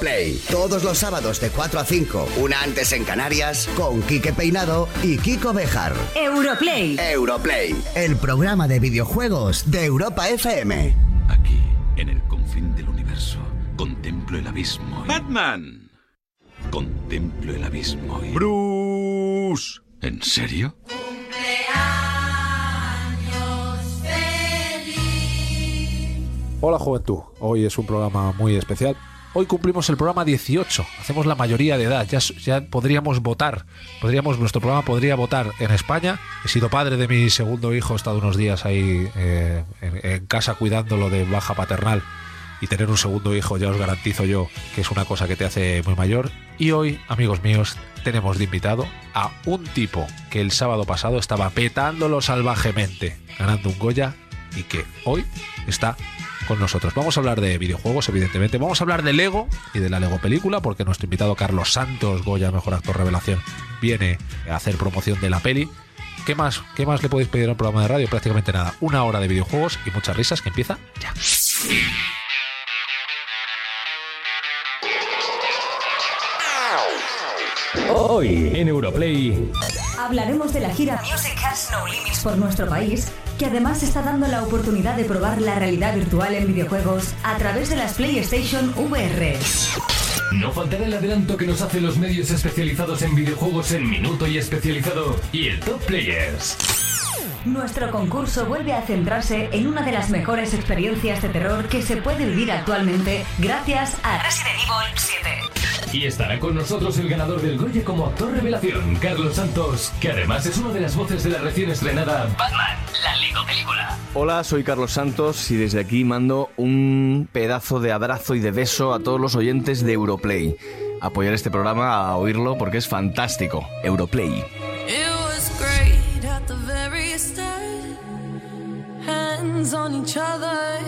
Europlay. Todos los sábados de 4 a 5, una antes en Canarias, con Quique Peinado y Kiko Bejar. Europlay. Europlay, el programa de videojuegos de Europa FM. Aquí, en el confín del universo, contemplo el abismo. y- ¡Batman! Contemplo el abismo. y- ¡Bruce! ¿En serio? Hola juventud, hoy es un programa muy especial. Hoy cumplimos el programa 18, hacemos la mayoría de edad, ya, ya podríamos votar, podríamos, nuestro programa podría votar en España. He sido padre de mi segundo hijo, he estado unos días ahí eh, en, en casa cuidándolo de baja paternal y tener un segundo hijo ya os garantizo yo que es una cosa que te hace muy mayor. Y hoy, amigos míos, tenemos de invitado a un tipo que el sábado pasado estaba petándolo salvajemente, ganando un Goya y que hoy está con nosotros. Vamos a hablar de videojuegos, evidentemente. Vamos a hablar de Lego y de la Lego película, porque nuestro invitado Carlos Santos, Goya, mejor actor revelación, viene a hacer promoción de la peli. ¿Qué más, ¿Qué más le podéis pedir a un programa de radio? Prácticamente nada. Una hora de videojuegos y muchas risas que empieza ya. Hoy en Europlay. Hablaremos de la gira Music Has No Limits por nuestro país, que además está dando la oportunidad de probar la realidad virtual en videojuegos a través de las PlayStation VR. No faltará el adelanto que nos hacen los medios especializados en videojuegos en Minuto y Especializado y el Top Players. Nuestro concurso vuelve a centrarse en una de las mejores experiencias de terror que se puede vivir actualmente gracias a Resident Evil 7. Y estará con nosotros el ganador del Goya como actor revelación, Carlos Santos, que además es una de las voces de la recién estrenada Batman, la Lego película. Hola, soy Carlos Santos y desde aquí mando un pedazo de abrazo y de beso a todos los oyentes de Europlay. Apoyar este programa a oírlo porque es fantástico. Europlay. It was great at the very start. Hands on each other.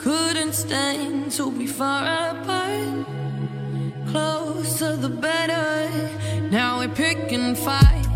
Couldn't stand to be far apart. Closer the better. Now we're picking fights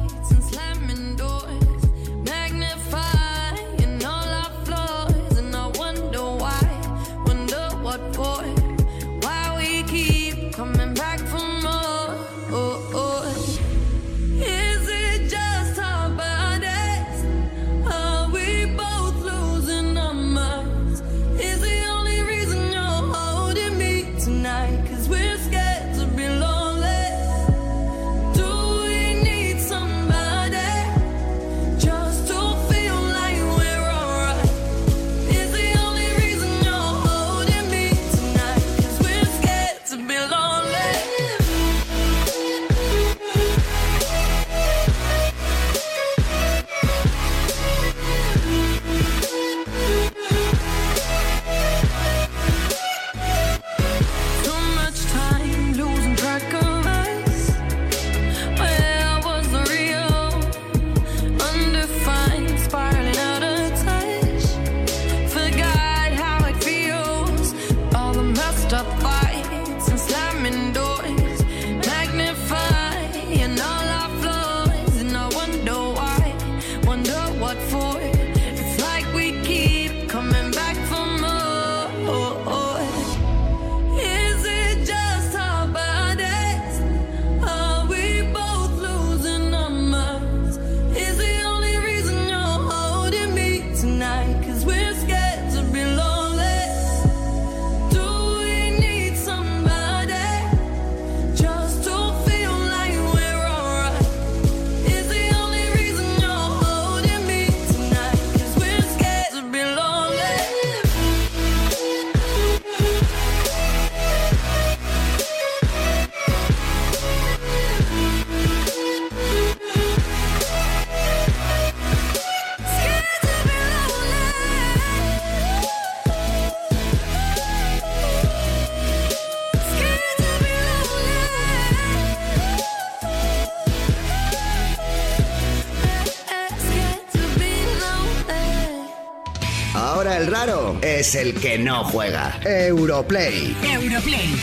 es el que no juega. Europlay. Europlay.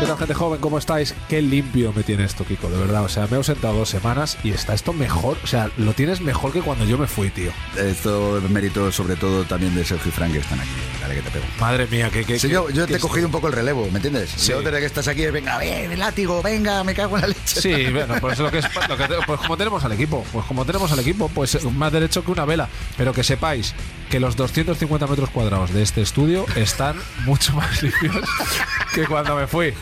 ¿Qué tal, gente joven? ¿Cómo estáis? Qué limpio me tiene esto, Kiko, de verdad. O sea, me he ausentado dos semanas y está esto mejor. O sea, lo tienes mejor que cuando yo me fui, tío. Esto es mérito sobre todo también de Sergio y Frank que están aquí. Dale que te pego. Madre mía, que. que yo, yo que te he cogido un poco el relevo, ¿me entiendes? Sí. Yo desde que estás aquí, venga, ven, látigo, venga, me cago en la leche. Sí, bueno, pues lo que es, lo que pues como tenemos al equipo, pues como tenemos al equipo, pues más derecho que una vela. Pero que sepáis que los 250 metros cuadrados de este estudio están mucho más limpios que cuando me fui.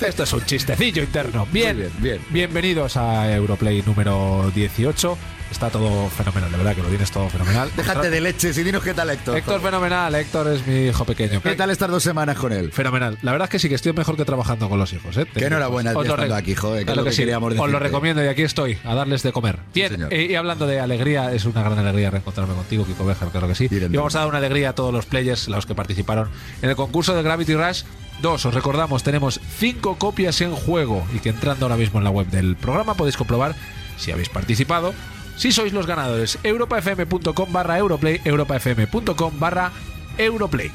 Esto es un chistecillo interno. Bien, bien, bien. Bienvenidos a Europlay número 18. Está todo fenomenal, de verdad que lo tienes todo fenomenal. Déjate de leches y dinos qué tal Héctor. Héctor fenomenal, Héctor es mi hijo pequeño. ¿Qué tal estas dos semanas con él? Fenomenal. La verdad es que sí, que estoy mejor que trabajando con los hijos. ¿eh? Que enhorabuena lo estando aquí, joder, que Claro lo que sí. Os lo recomiendo y aquí estoy, a darles de comer. Bien, señor. eh, y hablando de alegría, es una gran alegría reencontrarme contigo, Kiko Bejar, claro que sí. Y vamos a dar una alegría a todos los players, los que participaron en el concurso de Gravity Rush. Dos, os recordamos, tenemos cinco copias en juego y que entrando ahora mismo en la web del programa podéis comprobar si habéis participado. Si sois los ganadores, europafm.com barra Europlay, europafm.com barra Europlay.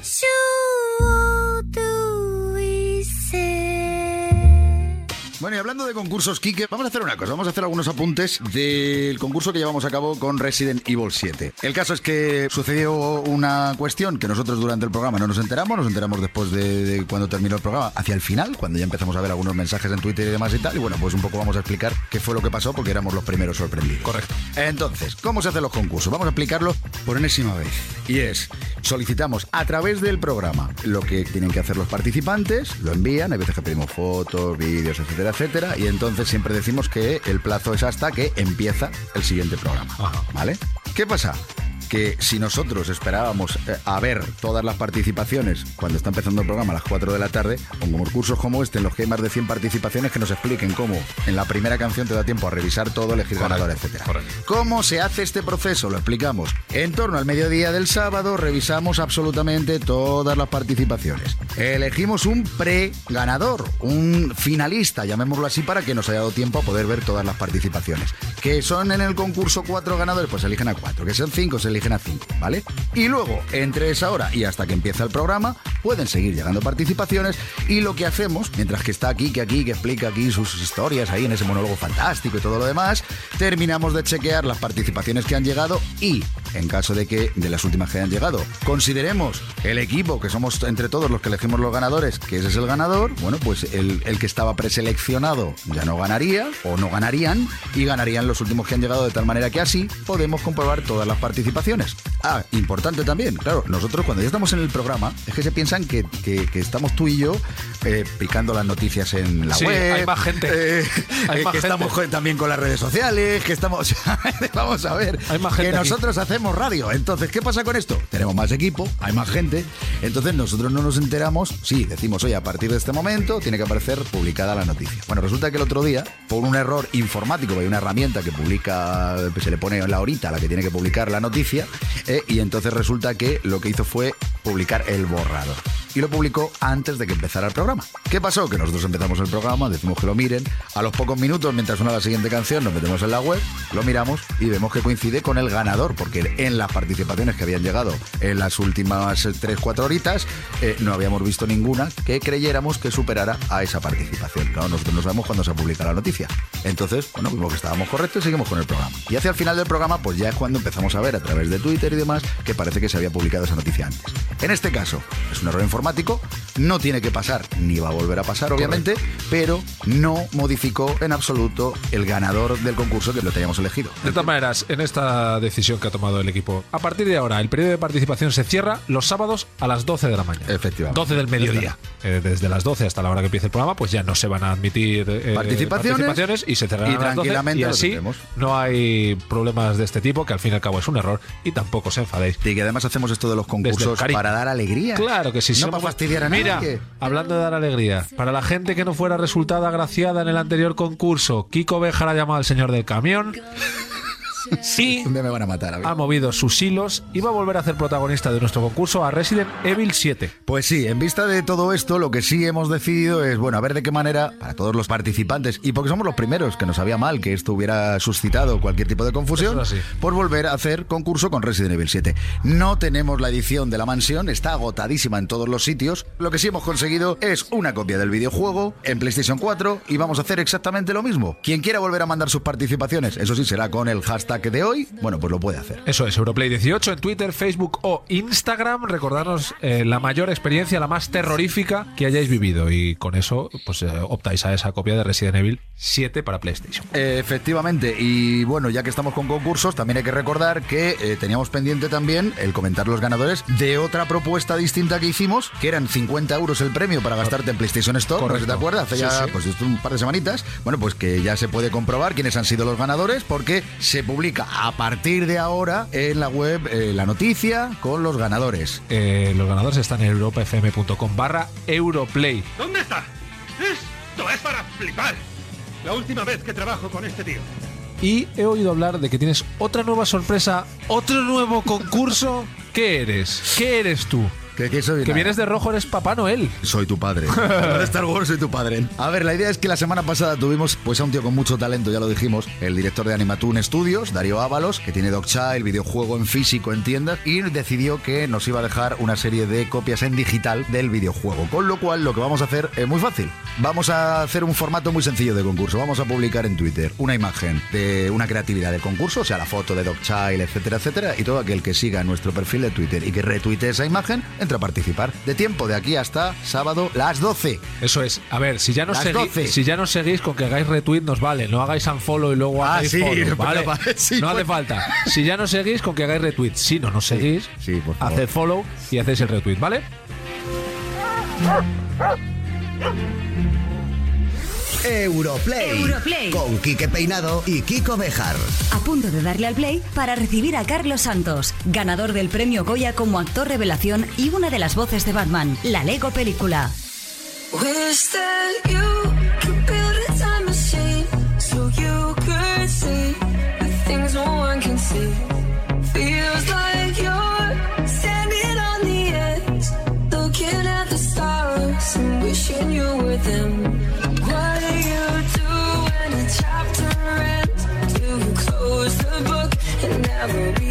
Bueno, y hablando de concursos, Kike, vamos a hacer una cosa. Vamos a hacer algunos apuntes del concurso que llevamos a cabo con Resident Evil 7. El caso es que sucedió una cuestión que nosotros durante el programa no nos enteramos. Nos enteramos después de, de cuando terminó el programa, hacia el final, cuando ya empezamos a ver algunos mensajes en Twitter y demás y tal. Y bueno, pues un poco vamos a explicar qué fue lo que pasó porque éramos los primeros sorprendidos. Correcto. Entonces, ¿cómo se hacen los concursos? Vamos a explicarlo por enésima vez. Y es, solicitamos a través del programa lo que tienen que hacer los participantes, lo envían, hay veces que pedimos fotos, vídeos, etcétera, etcétera, y entonces siempre decimos que el plazo es hasta que empieza el siguiente programa. Ajá. ¿Vale? ¿Qué pasa? Que si nosotros esperábamos eh, a ver todas las participaciones cuando está empezando el programa a las 4 de la tarde, con concursos como este, en los que hay más de 100 participaciones, que nos expliquen cómo en la primera canción te da tiempo a revisar todo, elegir ganador, etcétera. correcto. ¿Cómo se hace este proceso? Lo explicamos. En torno al mediodía del sábado revisamos absolutamente todas las participaciones. Elegimos un pre-ganador, un finalista, llamémoslo así, para que nos haya dado tiempo a poder ver todas las participaciones. Que son en el concurso cuatro ganadores, pues eligen a cuatro. Que son cinco, se eligen a cinco, ¿vale? Y luego, entre esa hora y hasta que empieza el programa, pueden seguir llegando participaciones. Y lo que hacemos, mientras que está aquí, que aquí, que explica aquí sus historias ahí en ese monólogo fantástico y todo lo demás, terminamos de chequear las participaciones que han llegado y, en caso de que de las últimas que hayan llegado, consideremos el equipo, que somos entre todos los que elegimos los ganadores, que ese es el ganador, bueno, pues el, el que estaba preseleccionado ya no ganaría o no ganarían y ganarían los últimos que han llegado de tal manera que así podemos comprobar todas las participaciones. Ah, importante también, claro, nosotros cuando ya estamos en el programa es que se piensan que, que- que estamos tú y yo eh, picando las noticias en la Sí, web. hay más gente. eh, Hay eh, más que gente. estamos también con las redes sociales, que estamos... vamos a ver, Hay más gente que aquí. nosotros hacemos radio. Entonces, ¿qué pasa con esto? Tenemos más equipo, hay más gente. Entonces, nosotros no nos enteramos. Sí, decimos, oye, a partir de este momento tiene que aparecer publicada la noticia. Bueno, resulta que el otro día, por un error informático, hay una herramienta que publica, se le pone la horita a la que tiene que publicar la noticia, eh, y entonces resulta que lo que hizo fue publicar el borrador. Y lo publicó antes de que empezara el programa. ¿Qué pasó? Que nosotros empezamos el programa, decimos que lo miren. A los pocos minutos, mientras suena la siguiente canción, nos metemos en la web, lo miramos y vemos que coincide con el ganador, porque en las participaciones que habían llegado en las últimas 3-4 horitas, eh, no habíamos visto ninguna que creyéramos que superara a esa participación. Claro, nosotros no sabemos cuándo se publica la noticia. Entonces, bueno, vimos que estábamos correctos y seguimos con el programa. Y hacia el final del programa, pues ya es cuando empezamos a ver a través de Twitter y demás que parece que se había publicado esa noticia antes. En este caso, es un error informático, no tiene que pasar, ni va a volver a pasar, obviamente, pero no modificó en absoluto el ganador del concurso que lo teníamos elegido. De todas maneras, en esta decisión que ha tomado el equipo, a partir de ahora, el periodo de participación se cierra los sábados a las 12 de la mañana. Efectivamente. 12 del mediodía. Eh, desde las 12 hasta la hora que empiece el programa, pues ya no se van a admitir eh, Participaciones, y se cerrarán y a las 12 tranquilamente y así no hay problemas de este tipo, que al fin y al cabo es un error y tampoco os enfadéis. Y que además hacemos esto de los concursos para dar alegría. Claro que sí. No somos- para fastidiar a Mira, nadie. hablando de dar alegría, para la gente que no fuera resultada agraciada en el anterior concurso, Kiko Bejar ha llamado al señor del camión Día me van a matar a ha movido sus hilos y va a volver a hacer protagonista de nuestro concurso a Resident Evil 7. Pues sí, en vista de todo esto, lo que sí hemos decidido es, bueno, a ver de qué manera, para todos los participantes, y porque somos los primeros, que nos sabía mal que esto hubiera suscitado cualquier tipo de confusión, es por volver a hacer concurso con Resident Evil 7. No tenemos la edición de la mansión, está agotadísima en todos los sitios. Lo que sí hemos conseguido es una copia del videojuego en PlayStation 4 y vamos a hacer exactamente lo mismo. Quien quiera volver a mandar sus participaciones, eso sí será con el hashtag de hoy, bueno, pues lo puede hacer. Eso es, Europlay18 en Twitter, Facebook o Instagram. Recordarnos eh, la mayor experiencia, la más terrorífica que hayáis vivido. Y con eso, pues eh, optáis a esa copia de Resident Evil 7 para PlayStation. Efectivamente, y bueno, ya que estamos con concursos, también hay que recordar que eh, teníamos pendiente también el comentar los ganadores de otra propuesta distinta que hicimos, que eran 50 euros el premio para gastarte en PlayStation Store, no sé si Correcto. te acuerdas, hace Sí, ya sí. pues un par de semanitas. Bueno, pues que ya se puede comprobar quiénes han sido los ganadores, porque se publica a partir de ahora en la web eh, la noticia con los ganadores. Eh, los ganadores están en europafm.com barra Europlay. ¿Dónde está? Esto es para flipar. La última vez que trabajo con este tío. Y he oído hablar de que tienes otra nueva sorpresa, otro nuevo concurso. ¿Qué eres? ¿Qué eres tú? Que, que soy Que nada. vienes de rojo, eres Papá Noel. Soy tu padre. de Star Wars soy tu padre. A ver, la idea es que la semana pasada tuvimos pues a un tío con mucho talento, ya lo dijimos, el director de Animatoon Studios, Darío Ábalos, que tiene Dogchild, videojuego en físico en tiendas, y decidió que nos iba a dejar una serie de copias en digital del videojuego. Con lo cual, lo que vamos a hacer es muy fácil. Vamos a hacer un formato muy sencillo de concurso. Vamos a publicar en Twitter una imagen de una creatividad del concurso, o sea, la foto de Dogchild, etcétera, etcétera, y todo aquel que siga nuestro perfil de Twitter y que retuite esa imagen, entra a participar. De tiempo de aquí hasta sábado, las 12. Eso es. A ver, si ya nos seguís, 12. si ya nos seguís con que hagáis retweet nos vale, no hagáis unfollow y luego Ah, hagáis sí, follow, no pues- hace falta. Si ya nos seguís con que hagáis retweet, si no nos seguís, sí, por favor. haced follow y hacéis el retweet, ¿vale? Europlay. Europlay. Con Quique Peinado y Kiko Bejar. A punto de darle al play para recibir a Carlos Santos, ganador del premio Goya como actor revelación y una de las voces de Batman, la Lego película. Wish that you could and never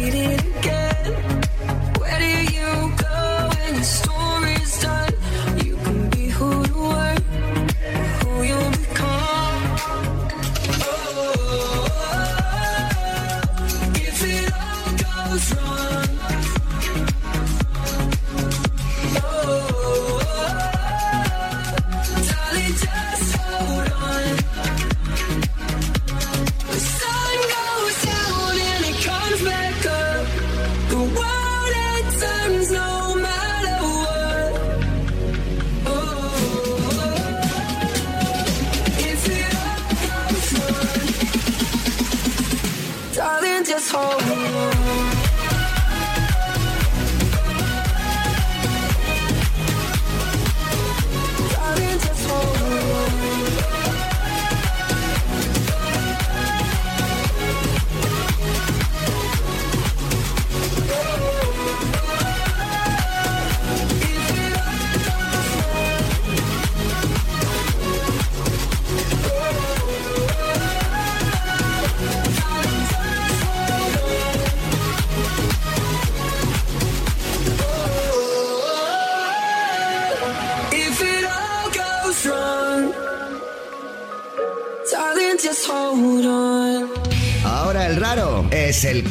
cold.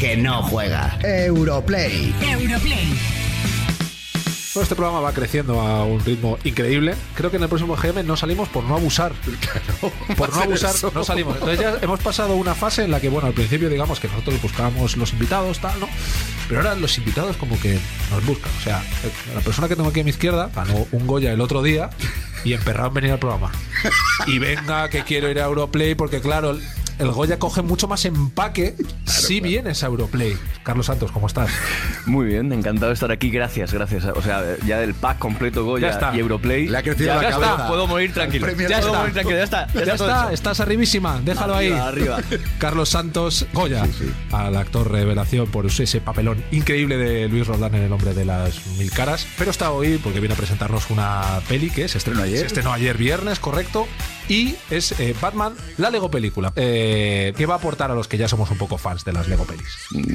Que no juega. Europlay. Europlay. Bueno, este programa va creciendo a un ritmo increíble. Creo que en el próximo GM no salimos por no abusar. por no abusar, eso. no salimos. Entonces ya hemos pasado una fase en la que, bueno, al principio digamos que nosotros buscábamos los invitados, tal, ¿no? Pero ahora los invitados como que nos buscan. O sea, la persona que tengo aquí a mi izquierda ganó un Goya el otro día y emperrado en venir al programa. Y venga, que quiero ir a Europlay porque, claro, el Goya coge mucho más empaque si vienes a Europlay. Carlos Santos, ¿cómo estás? Muy bien, encantado de estar aquí. Gracias, gracias. O sea, ya del pack completo Ya Goya está. y Europlay. Le ha crecido ya, la ya cabeza. está. Puedo morir tranquilo. Ya Puedo está. morir tranquilo. Ya está. Ya, Ya está. estás arribísima, déjalo ahí. Arriba, arriba. Carlos Santos Goya, al actor revelación por ese papelón increíble de Luis Roldán en El hombre de las mil caras. Pero está hoy porque viene a presentarnos una peli que se estrenó ayer. Se estrenó ayer viernes, correcto. Y es eh, Batman, la Lego película. Eh, ¿Qué va a aportar a los que ya somos un poco fans de las Lego pelis?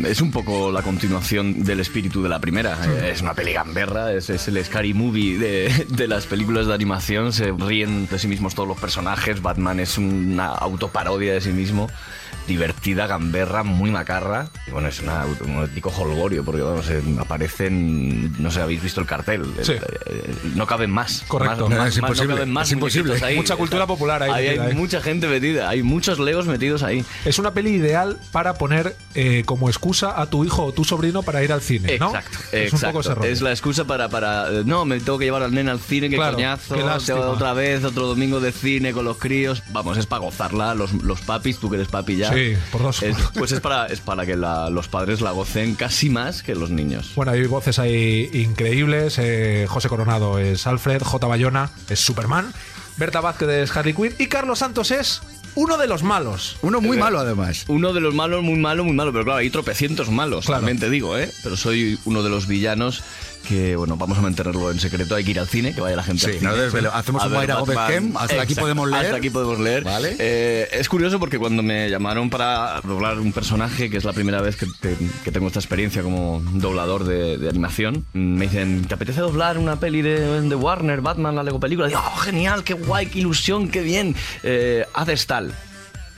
Es un poco la continuación del espíritu de la primera. Eh, Es una peli gamberra, es, es el scary movie de, de las películas de animación. Se ríen de sí mismos todos los personajes. Batman es una autoparodia de sí mismo. Divertida, gamberra, muy macarra. Y bueno, es una- un auténtico holgorio, porque vamos, eh, aparecen. No sé, habéis visto el cartel. Sí. Eh, no caben más. Correcto. Más, No, más- es más imposible, caben más es imposible. ahí. Mucha cultura popular ahí Ahí metida, hay ¿eh? mucha gente metida. Hay muchos legos metidos ahí. Es una peli ideal para poner eh, como excusa a tu hijo o tu sobrino para ir al cine, ¿no? Exacto, es un poco ese exacto. rollo. Es la excusa para, para. No, me tengo que llevar al nene al cine, qué Claro, coñazo. qué otra vez, otro domingo de cine con los críos. Vamos, es para gozarla. Los, los papis, tú que eres papi ya. Sí, por dos. Es- pues es para, es para que la- los padres la gocen casi más que los niños. Bueno, hay voces ahí increíbles. eh, José Coronado es Alfred, J. Bayona es Superman, Berta Vázquez es Harley Quinn y Carlos Santos es uno de los malos. Uno muy malo, además. Uno de los malos, muy malo, muy malo. Pero claro, hay tropecientos malos, Claro. también te digo, ¿eh? Pero soy uno de los villanos que, bueno, vamos a mantenerlo en secreto. Hay que ir al cine, que vaya la gente Sí, al cine. no desvelo. Hacemos A un Mayra Gómez. Kem, hasta aquí podemos leer. Hasta aquí podemos leer. Vale. Eh, es curioso porque cuando me llamaron para doblar un personaje, que es la primera vez que, te- que tengo esta experiencia como doblador de, de animación, me dicen, ¿te apetece doblar una peli de, de Warner, Batman, la Lego película? Y digo, oh, genial, qué guay, qué ilusión, qué bien. Eh, haces tal.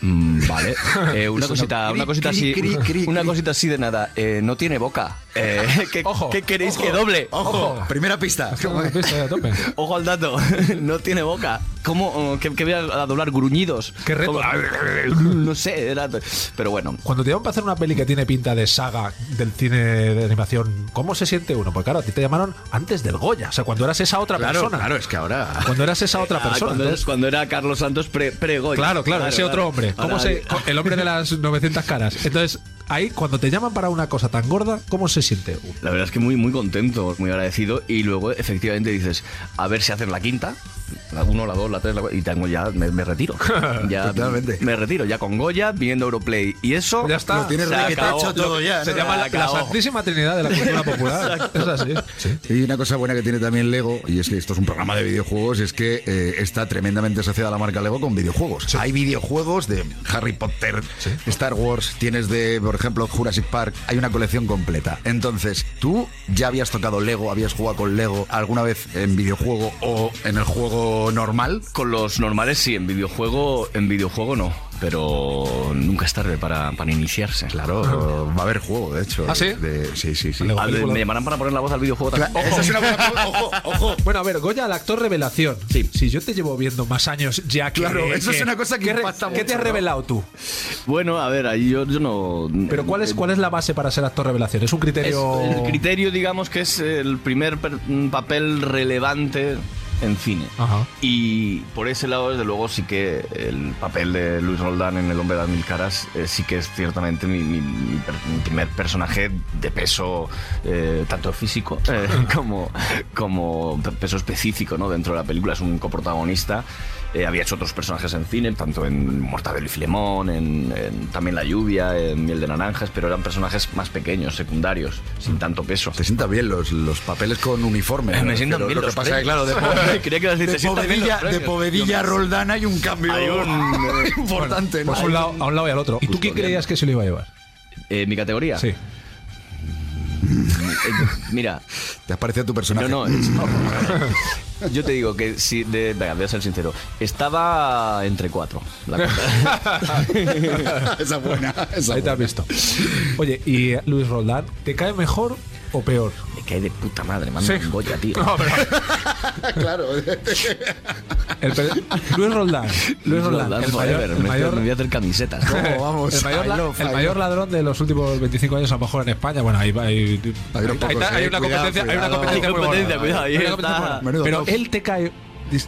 Mm, vale. Eh, una cosita, una cosita así. Una cosita así de nada. Eh, no tiene boca. Eh, ¿qué, Ojo, qué queréis ojo. que doble? Ojo, primera pista. Pista a tope. Ojo al dato, no tiene boca. ¿Cómo? oh, ¿Qué, qué voy a doblar? ¿Gruñidos? Qué reto. ¿Cómo? No sé, era- pero bueno. Cuando te llaman para hacer una peli que tiene pinta de saga del cine de animación, ¿cómo se siente uno? Porque claro, a ti te llamaron antes del Goya, o sea, cuando eras esa otra Claro, persona. claro, es que ahora. Cuando eras esa otra Ah, persona. cuando, entonces- cuando era Carlos Santos pre, pre-Goya. Claro, claro, ese otro hombre. ¿Cómo Ahora- se, el hombre de las 900 caras. Entonces, ahí, cuando te llaman para una cosa tan gorda, ¿cómo se siente? La verdad es que muy, muy contento, muy agradecido. Y luego, efectivamente, dices, a ver si haces la quinta. La 1, la 2, la 3, la 4. Y tengo ya, me, me retiro. Ya, Totalmente. Me retiro, ya con Goya, viendo Europlay. Y eso. Ya está. Lo tienes hecho todo ya. Se ¿no? llama la, la. Santísima Trinidad de la Cultura Popular. Es así. Sí. Y una cosa buena que tiene también Lego, y es que esto es un programa de videojuegos, es que eh, está tremendamente asociada la marca Lego con videojuegos. Hay videojuegos de Harry Potter, Star Wars, tienes de, por ejemplo, Jurassic Park, hay una colección completa. Entonces, ¿tú ya habías tocado Lego, habías jugado con Lego alguna vez en videojuego o en el juego normal? Con los normales sí, en videojuego, en videojuego no. Pero nunca es tarde para, para iniciarse. Claro, va a haber juego, de hecho. ¿Ah, sí? De- sí, sí, sí. Ah, de- me llamarán para poner la voz al videojuego también. Claro, esa es una buena- ojo, ojo. Bueno, a ver, Goya, el actor revelación. Sí. Si yo te llevo viendo más años ya que. Claro, eso es una cosa que ¿qué re- impacta ¿Qué te has ¿no? revelado tú? Bueno, a ver, ahí yo, yo no. Pero ¿cuál es, ¿cuál es la base para ser actor revelación? ¿Es un Es criterio.? el criterio, digamos, que es el primer per- papel relevante en cine. Ajá. Y por ese lado, desde luego, sí que el papel de Luis Roldán en El hombre de las mil caras eh, sí que es ciertamente mi, mi- mi per- mi primer personaje de peso, eh, tanto físico eh, como, como peso específico ¿no? dentro de la película. Es un coprotagonista. Eh, había hecho otros personajes en cine, tanto en Mortadelo y Filemón, en, en también La lluvia, en Miel de naranjas, pero eran personajes más pequeños, secundarios, sin tanto peso. Te sientan bien los, los papeles con uniforme. Me ¿no? sientan bien Lo que pasa es que, claro, de, premios. po- Creía que ibas a decir, de "Te sientan bien los povedilla, de premios". povedilla a Roldán hay un cambio Hay un- importante. ¿no? Pues un lado, a un lado y al otro. ¿Y tú Justo, quién bien. creías que se lo iba a llevar? Eh, ¿Mi categoría? Sí. Eh, mira, ¿Te has parecido a tu personaje? no, no. es- yo te digo que si. De, venga, voy a ser sincero. Estaba entre cuatro. La cosa. esa es buena. Esa Ahí te buena. has visto. Oye, ¿y eh, Luis Roldán, te cae mejor o peor? Me cae de puta madre, manda Sí. un Goya, tío. No, pero claro. el pe- Luis Roldán. Luis Roldán, el mayor, el Me, mayor- me voy a hacer camisetas. ¿Cómo vamos? el mayor, love, el mayor ladrón de los últimos 25 años, a lo mejor en España. Bueno, ahí va. Hay, Hay hay una competencia, hay una competencia cuidado, Pero él te cae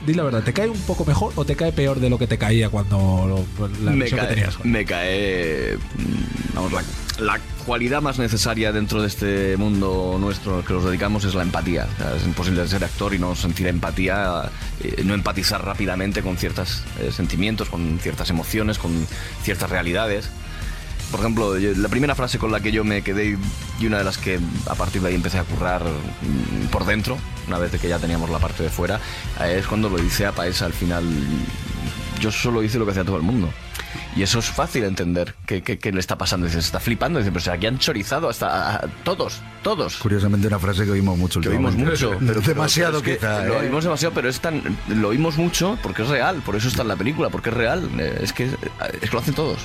Di la verdad, ¿te cae un poco mejor o te cae peor de lo que te caía cuando lo- la me versión que cae, tenías? me cae mm, vamos, la, la cualidad más necesaria dentro de este mundo nuestro que nos dedicamos es la empatía. Es imposible ser actor y no sentir empatía, eh, no empatizar rápidamente con ciertos sentimientos, con ciertas emociones, con ciertas realidades. Por ejemplo, la primera frase con la que yo me quedé y una de las que a partir de ahí empecé a currar mm, por dentro, una vez que ya teníamos la parte de fuera, eh, es cuando lo dice a Paesa al final. Yo solo hice lo que hacía todo el mundo. Y eso es fácil entender qué, qué- qué le está pasando. Dice, se está flipando. Dice, pero si aquí han chorizado hasta a- todos, todos. Curiosamente una frase que oímos mucho Que oímos mucho, pero demasiado pero es que. Lo ¿eh? oímos demasiado, pero es tan, lo oímos mucho porque es real, por eso está en la película, porque es real. Eh, Es que, es que lo hacen todos.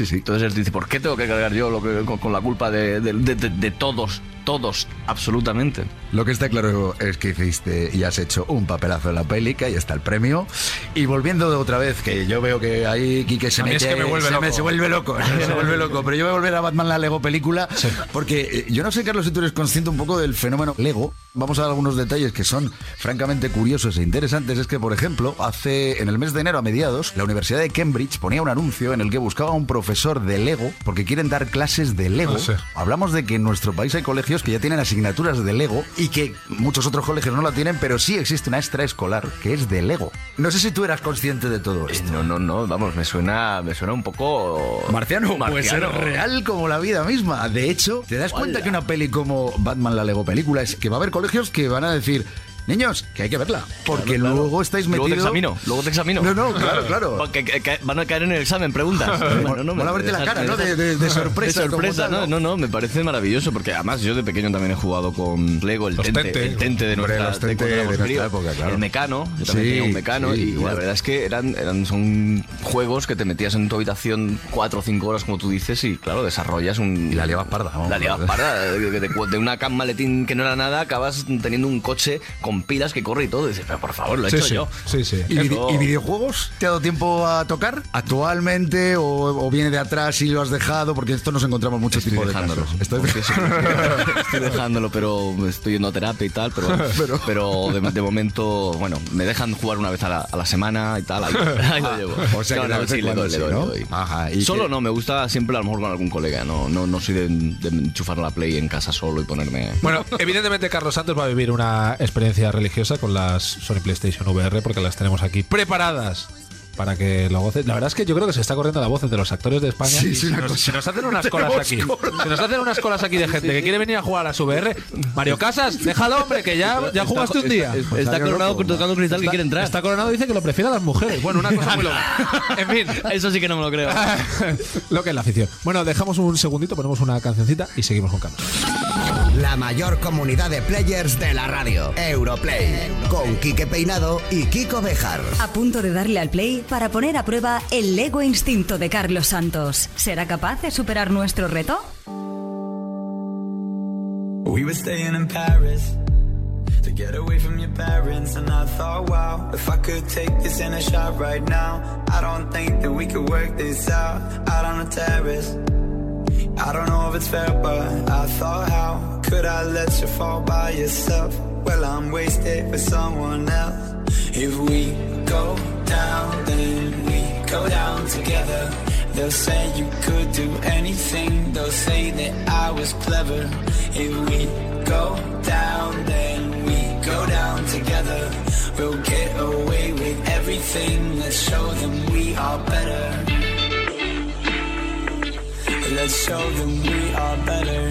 Sí, sí. Entonces él dice, ¿por qué tengo que cargar yo lo que- con, con la culpa de, de- de- de- de todos, todos, absolutamente? Lo que está claro es que hiciste y has hecho un papelazo en la peli, que ahí está el premio. Y volviendo de otra vez, que yo veo que ahí Quique se es que me vuelve se, loco. se vuelve loco, se vuelve loco. Pero yo voy a volver a Batman la Lego película, porque eh, yo no sé, Carlos, si tú eres consciente un poco del fenómeno Lego. Vamos a dar algunos detalles que son francamente curiosos e interesantes. Es que, por ejemplo, hace en el mes de enero a mediados, la Universidad de Cambridge ponía un anuncio en el que buscaba un profesor de Lego porque quieren dar clases de Lego. Ah. Hablamos de que en nuestro país hay colegios que ya tienen asignaturas de Lego y que muchos otros colegios no la tienen, pero sí existe una extraescolar que es de Lego. No sé si tú eras consciente de todo Eh, esto. No, no, no, vamos, me suena, me suena un poco... Marciano, puede ser Marciano. real como la vida misma. De hecho, ¿te das cuenta que una peli como Batman la Lego película es que va a haber colegios que van a decir, niños, que hay que verla? Porque Claro, claro. luego estáis Luego metidos... te examino, luego te examino. No, no, claro, claro. Porque que- que van a caer en el examen, preguntas. Mola- mola verte la cara, ¿no? De- de- de sorpresa, De sorpresa, como no, no, no, me parece maravilloso porque además yo de pequeño también he jugado con Lego, el tente, Tente. el tente de nuestra, los Tente de cuando de éramos nuestra críos. época, claro. El mecano, yo también Sí, tenía un mecano sí, y igual. la verdad es que eran, eran son juegos que te metías en tu habitación cuatro o cinco horas como tú dices y claro, desarrollas un... Y la liabas parda, vamos. La liabas parda, de, de- de una cam maletín que no era nada acabas teniendo un coche con pilas que corre y todo y dices, pero por favor, lo he Sí, hecho sí, yo. sí, sí. ¿Y, y videojuegos? ¿Te ha dado tiempo a tocar? ¿Actualmente o, o viene de atrás y lo has dejado? Porque esto nos encontramos muchos Estoy tipos de dejándolo. casos. Estoy- estoy dejándolo, pero estoy yendo a terapia y tal. Pero, pero, de, de momento, bueno, me dejan jugar una vez a la, a la semana y tal. Ahí, ahí lo llevo. O sea que de no, sí, le doy, le sí, doy, ¿no? le doy. Ajá, ¿y Solo qué? no, me gusta siempre a lo mejor con algún colega. No, no, no soy de, de enchufar la play en casa solo y ponerme. Bueno, evidentemente Carlos Santos va a vivir una experiencia religiosa con las Sony PlayStation VR porque las tenemos aquí preparadas para que lo goces. La verdad es que yo creo que se está corriendo la voz de los actores de España. Sí, y sí, si, una nos, nos hacen unas colas aquí, colas. si nos hacen unas colas aquí de gente que quiere venir a jugar a su VR, Mario Casas, déjalo, hombre, que ya, ya jugaste un día. Está, Pues salió coronado loco, tocando cristal que quiere entrar. Está coronado y dice que lo prefiere a las mujeres. Bueno, una cosa muy loca. En fin. Eso sí que no me lo creo. lo que es la afición. Bueno, dejamos un segundito, ponemos una cancioncita y seguimos con Carlos. La mayor comunidad de players de la radio. Europlay. Con Quique Peinado y Kiko Bejar. A punto de darle al play para poner a prueba el Lego instinto de Carlos Santos. ¿Será capaz de superar nuestro reto? We were staying in Paris to get away from your parents, and I thought, wow, if I could take this in a shot right now, I don't think that we could work this out out on the terrace. I don't know if it's fair, but I thought, how could I let you fall by yourself? Well, I'm wasted with someone else. If we go down, then we go down together. They'll say you could do anything. They'll say that I was clever. If we go down, then we go down together. We'll get away with everything. Let's show them we are better. Let's show them we are better.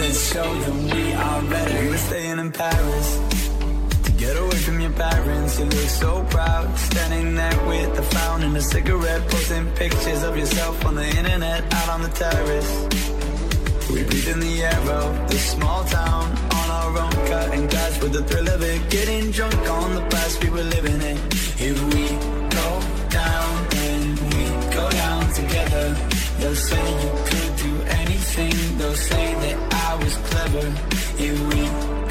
Let's show them we are better. We're staying in Paris to get away from your parents. You look so proud, standing there with a frown and a cigarette, posting pictures of yourself on the internet, out on the terrace. We breathe in the air of this small town on our own, cutting glass with the thrill of it, getting drunk on the past we were living in. If we go down, They'll say you could do anything. They'll say that I was clever. If we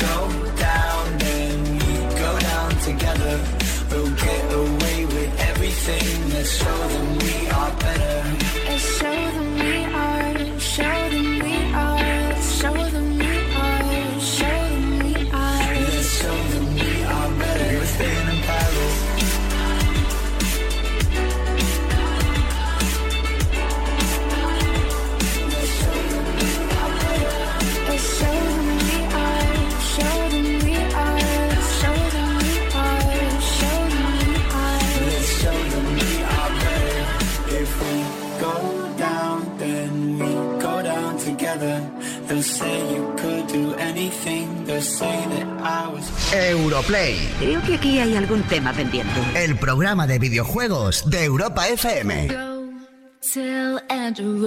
go down, then we go down together. We'll get away with everything. Let's show them we are better. Let's show them we are, show them Aquí hay algún tema pendiente. el programa de videojuegos de Europa FM. Andrew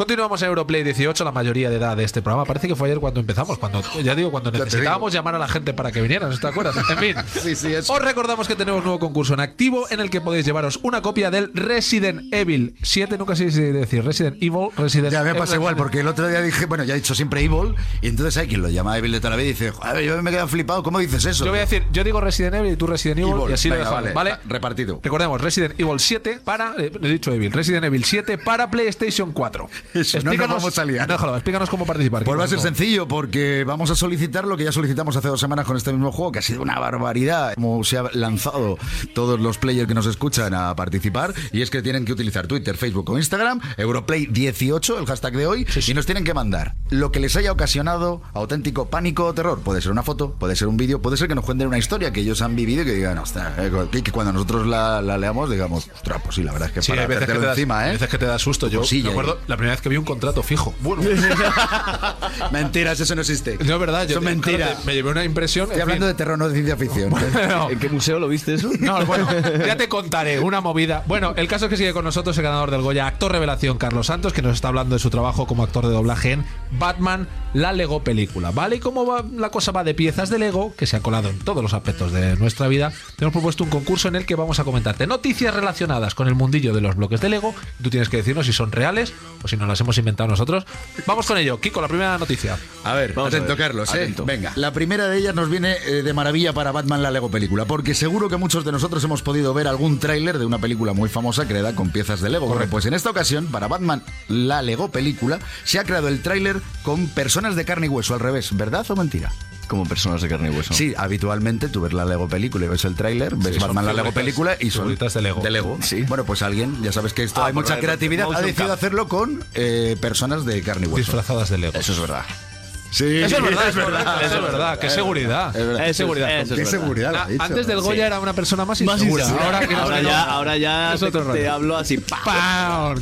Continuamos en Europlay 18, la mayoría de edad de este programa. Parece que fue ayer cuando empezamos, cuando ya digo, cuando necesitábamos llamar a la gente para que vinieran, ¿no te acuerdas? En fin, Sí, sí, eso. os recordamos que tenemos un nuevo concurso en activo en el que podéis llevaros una copia del Resident Evil 7, nunca sé si decir Resident Evil, Resident Ya me Evil, pasa igual, porque el otro día dije, bueno, ya he dicho siempre Evil, y entonces hay quien lo llama Evil de toda la vida y dice, joder, yo me he quedado flipado, ¿cómo dices eso? Yo voy a decir, yo digo Resident Evil y tú Resident Evil, Evil. y así Venga, lo dejamos, vale, ¿vale? repartido. Recordemos, Resident Evil 7 para, eh, he dicho Evil, Resident Evil 7 para PlayStation 4. Eso, no nos vamos a liar. Déjalo, explícanos cómo participar. Pues va a ser sencillo porque vamos a solicitar lo que ya solicitamos hace dos semanas con este mismo juego, que ha sido una barbaridad, como se ha lanzado todos los players que nos escuchan a participar, y es que tienen que utilizar Twitter, Facebook o Instagram, Europlay18, el hashtag de hoy, y nos tienen que mandar lo que les haya ocasionado auténtico pánico o terror. Puede ser una foto, puede ser un vídeo, puede ser que nos cuenten una historia que ellos han vivido y que digan, "Ostras", eh, que, cuando nosotros la, la leamos digamos, ostras, pues sí, la verdad es que Sí, para hay veces que, te das, encima, ¿eh? veces que te da susto. Yo Cosilla, me acuerdo la primera vez que vi un contrato fijo. Bueno, Mentiras, eso no existe. no es verdad. Yo, Eso es mentira. claro, Me llevé una impresión. Estoy hablando de terror, no de ciencia ficción. No. ¿En qué museo lo viste eso? No, bueno, ya te contaré una movida. Bueno, el caso es que sigue con nosotros el ganador del Goya, actor revelación Carlos Santos, que nos está hablando de su trabajo como actor de doblaje en Batman, la Lego película. ¿Vale? Y como va, la cosa va de piezas de Lego, que se ha colado en todos los aspectos de nuestra vida, te hemos propuesto un concurso en el que vamos a comentarte noticias relacionadas con el mundillo de los bloques de Lego. Tú tienes que decirnos si son reales o si nos las hemos inventado nosotros. Vamos con ello. Kiko, la primera noticia. A ver, Vamos a ver. Carlos. ¿eh? Atento. Venga, la primera de ellas nos viene eh, de maravilla para Batman la Lego película, porque seguro que muchos de nosotros hemos podido ver algún tráiler de una película muy famosa creada con piezas de Lego. Bueno, pues en esta ocasión, para Batman la Lego película, se ha creado el tráiler con personas de carne y hueso, al revés, ¿verdad o mentira? Como personas de carne y hueso. Sí, habitualmente tú ves la Lego película y ves el tráiler, ves son Batman la Lego película y son de Lego. De Lego. Sí. Bueno, pues alguien, ya sabes que esto Ah, hay mucha creatividad, ha decidido cap. hacerlo con eh, personas de carne y hueso. Disfrazadas de Lego. Eso es verdad. Sí, Eso es verdad, es verdad, eso es verdad. Qué seguridad. Es verdad. Qué seguridad. Qué seguridad. Ah, dicho. Antes del Goya era una persona más insegura. Ahora, que ahora ya, no. ahora ya Es te, otro te rollo. hablo así.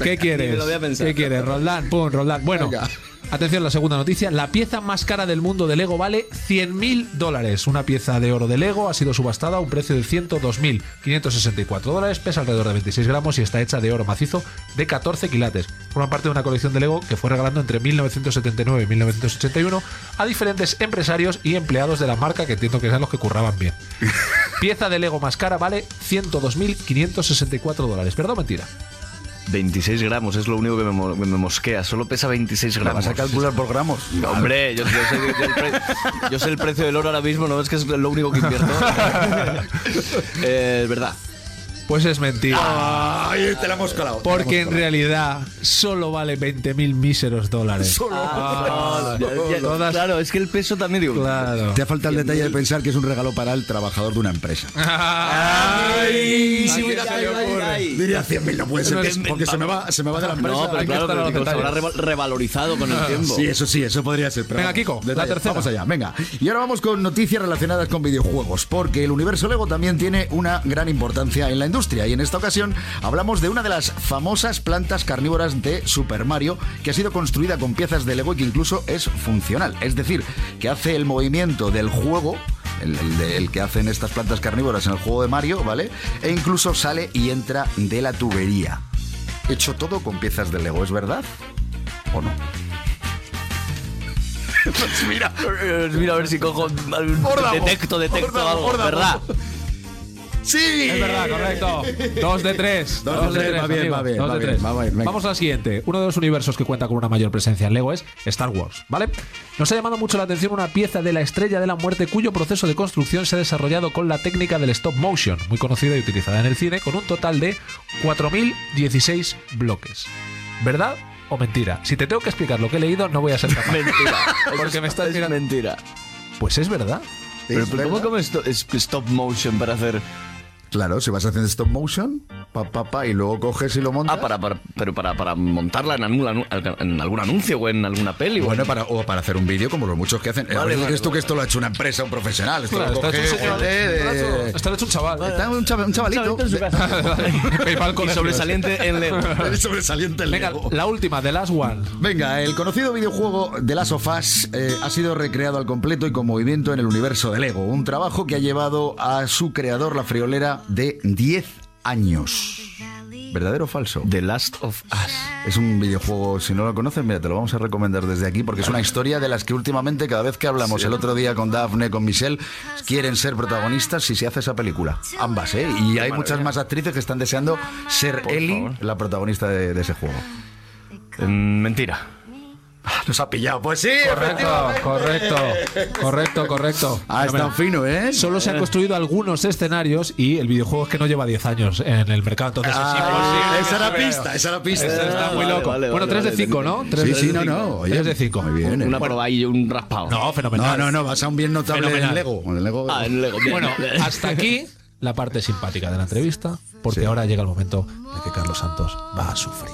¿Qué quieres? Ni me lo voy a pensar. ¿Qué quieres, Roldán? Pum, Roldán. Bueno, Venga. Atención, la segunda noticia. La pieza más cara del mundo de Lego vale 100.000 dólares. Una pieza de oro de Lego ha sido subastada a un precio de 102.564 dólares, pesa alrededor de 26 gramos y está hecha de oro macizo de 14 quilates. Forma parte de una colección de Lego que fue regalando entre 1979 y 1981 a diferentes empresarios y empleados de la marca que entiendo que eran los que curraban bien. Pieza de Lego más cara vale 102.564 dólares. ¿Verdad o mentira? 26 gramos es lo único que me, mo- que me mosquea. Solo pesa 26 ¿La gramos. vas a calcular por gramos? Hombre, yo, yo sé, yo el pre- yo sé el precio del oro ahora mismo, no ves que es lo único que invierto. Eh, es verdad. Pues es mentira. Ay, te la hemos colado. Porque en realidad solo vale 20.000 míseros dólares. Ah, Ya- ya- todas- Claro, es que el peso también digo. Claro. Te ha faltado el detalle de pensar que es un regalo para el trabajador de una empresa. ¡Ay! Se me ay, ay. Diría 100.000, no puede ser, que- porque se me va, se me va de la empresa. No, pero claro, digo, se habrá revalorizado con el tiempo. Sí, eso sí, eso podría ser. pero Venga, vamos, Kiko, la detalles. tercera. Vamos allá, venga. Y ahora vamos con noticias relacionadas con videojuegos, porque el universo Lego también tiene una gran importancia en la industria. Y en esta ocasión hablamos de una de las famosas plantas carnívoras de Super Mario, que ha sido construida con piezas de Lego y que incluso es funcional. Es decir, que hace el movimiento del juego. El, el de- el que hacen estas plantas carnívoras en el juego de Mario, ¿vale? E incluso sale y entra de la tubería. Hecho todo con piezas de Lego, ¿es verdad? ¿O no? Pues mira, eh, mira a ver si cojo. algún-. Detecto, detecto algo. ¿Verdad? ¡Sí! Es verdad, correcto. Dos de tres. Dos de tres, va bien, va bien, Dos va de bien, tres. va bien, venga. Vamos a la siguiente. Uno de los universos que cuenta con una mayor presencia en Lego es Star Wars, ¿vale? Nos ha llamado mucho la atención una pieza de la Estrella de la Muerte cuyo proceso de construcción se ha desarrollado con la técnica del stop motion, muy conocida y utilizada en el cine, con un total de 4.016 bloques. ¿Verdad o mentira? Si te tengo que explicar lo que he leído, no voy a ser capaz. Mentira. Porque me es- estás es mirando- mentira. Pues es verdad. Pero, Es pero ¿cómo es stop motion para hacer.? Claro, si vas haciendo stop motion, pa, pa, pa, y luego coges y lo montas. Ah, para, para- pero para, para montarla en algún, en algún anuncio o en alguna peli. o Bueno, en- para, o para hacer un vídeo como los muchos que hacen. Vale, vale, dices tú vale. que esto lo ha hecho una empresa, un profesional. Esto Claro, lo está coge hecho un de- Está hecho un chaval. Está un, chava- un chavalito. PayPal y colegio. sobresaliente en Lego. El sobresaliente el Venga, Lego. la última, The Last One. Venga, el conocido videojuego de Last of Us eh, ha sido recreado al completo y con movimiento en el universo de Lego. Un trabajo que ha llevado a su creador la friolera de 10 años. ¿Verdadero o falso? The Last of Us. Es un videojuego, si no lo conoces, mira, te lo vamos a recomendar desde aquí porque es una historia de las que últimamente cada vez que hablamos, el otro día con Daphne, con Michelle, quieren ser protagonistas si se hace esa película. Ambas, ¿eh? Y hay muchas más actrices que están deseando ser Por Ellie, favor. la protagonista de, de ese juego. Mm, mentira. Nos ha pillado. Pues sí, Correcto, correcto, correcto, correcto. Ah, está fino, ¿eh? Solo se han construido algunos escenarios y el videojuego es que no lleva 10 años en el mercado, entonces Ah, es imposible. esa era que pista, esa era pista. Ese está muy Vale, loco. vale, bueno, vale, 3 de vale, 5, vale. ¿no? Tres Sí, de sí, no, cinco. no. Oye, 3 de 5. Muy bien. Una prueba y un raspado. No, No, fenomenal. no, no, vas a un bien notable Fenomenal. en Lego. En Lego. Ah, en Lego. bien. Bueno, hasta aquí la parte simpática de la entrevista, porque Sí. ahora llega el momento de que Carlos Santos va a sufrir.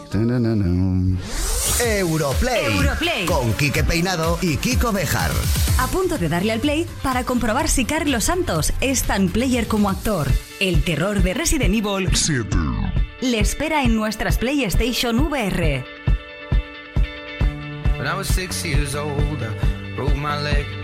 Europlay. Europlay. Con Quique Peinado y Kiko Bejar. A punto de darle al play para comprobar si Carlos Santos es tan player como actor. El terror de Resident Evil le espera en nuestras PlayStation VR. When I was six years old, I broke my leg.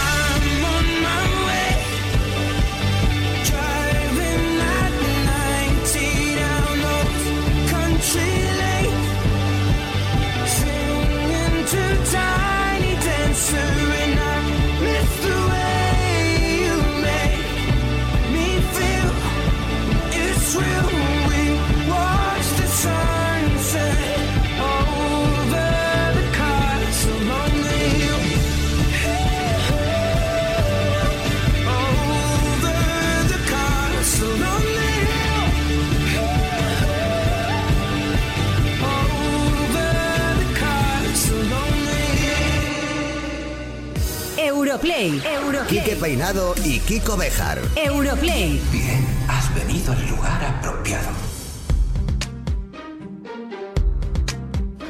Europlay. Quique. Peinado y Kiko Bejar. Europlay. Bien, has venido al lugar apropiado.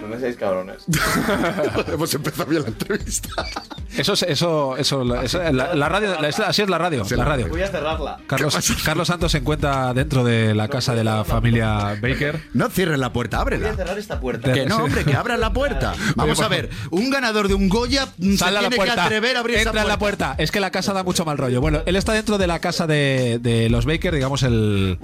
No me seáis cabrones. Hemos empezado bien la entrevista. Eso, es- eso, eso, eso- la, la radio, la- así es la radio, la radio. Voy a cerrarla. Carlos, Carlos Santos se encuentra dentro de la casa de la familia Baker. No cierres la puerta, Voy a ábrela. cerrar esta puerta. Que no, hombre, que abran la puerta. Vamos a ver, un ganador de un Goya se tiene que puerta. atrever a abrir esa Entra en la puerta. Es que la casa da mucho mal rollo. Bueno, él está dentro de la casa de, de los Baker, digamos, el,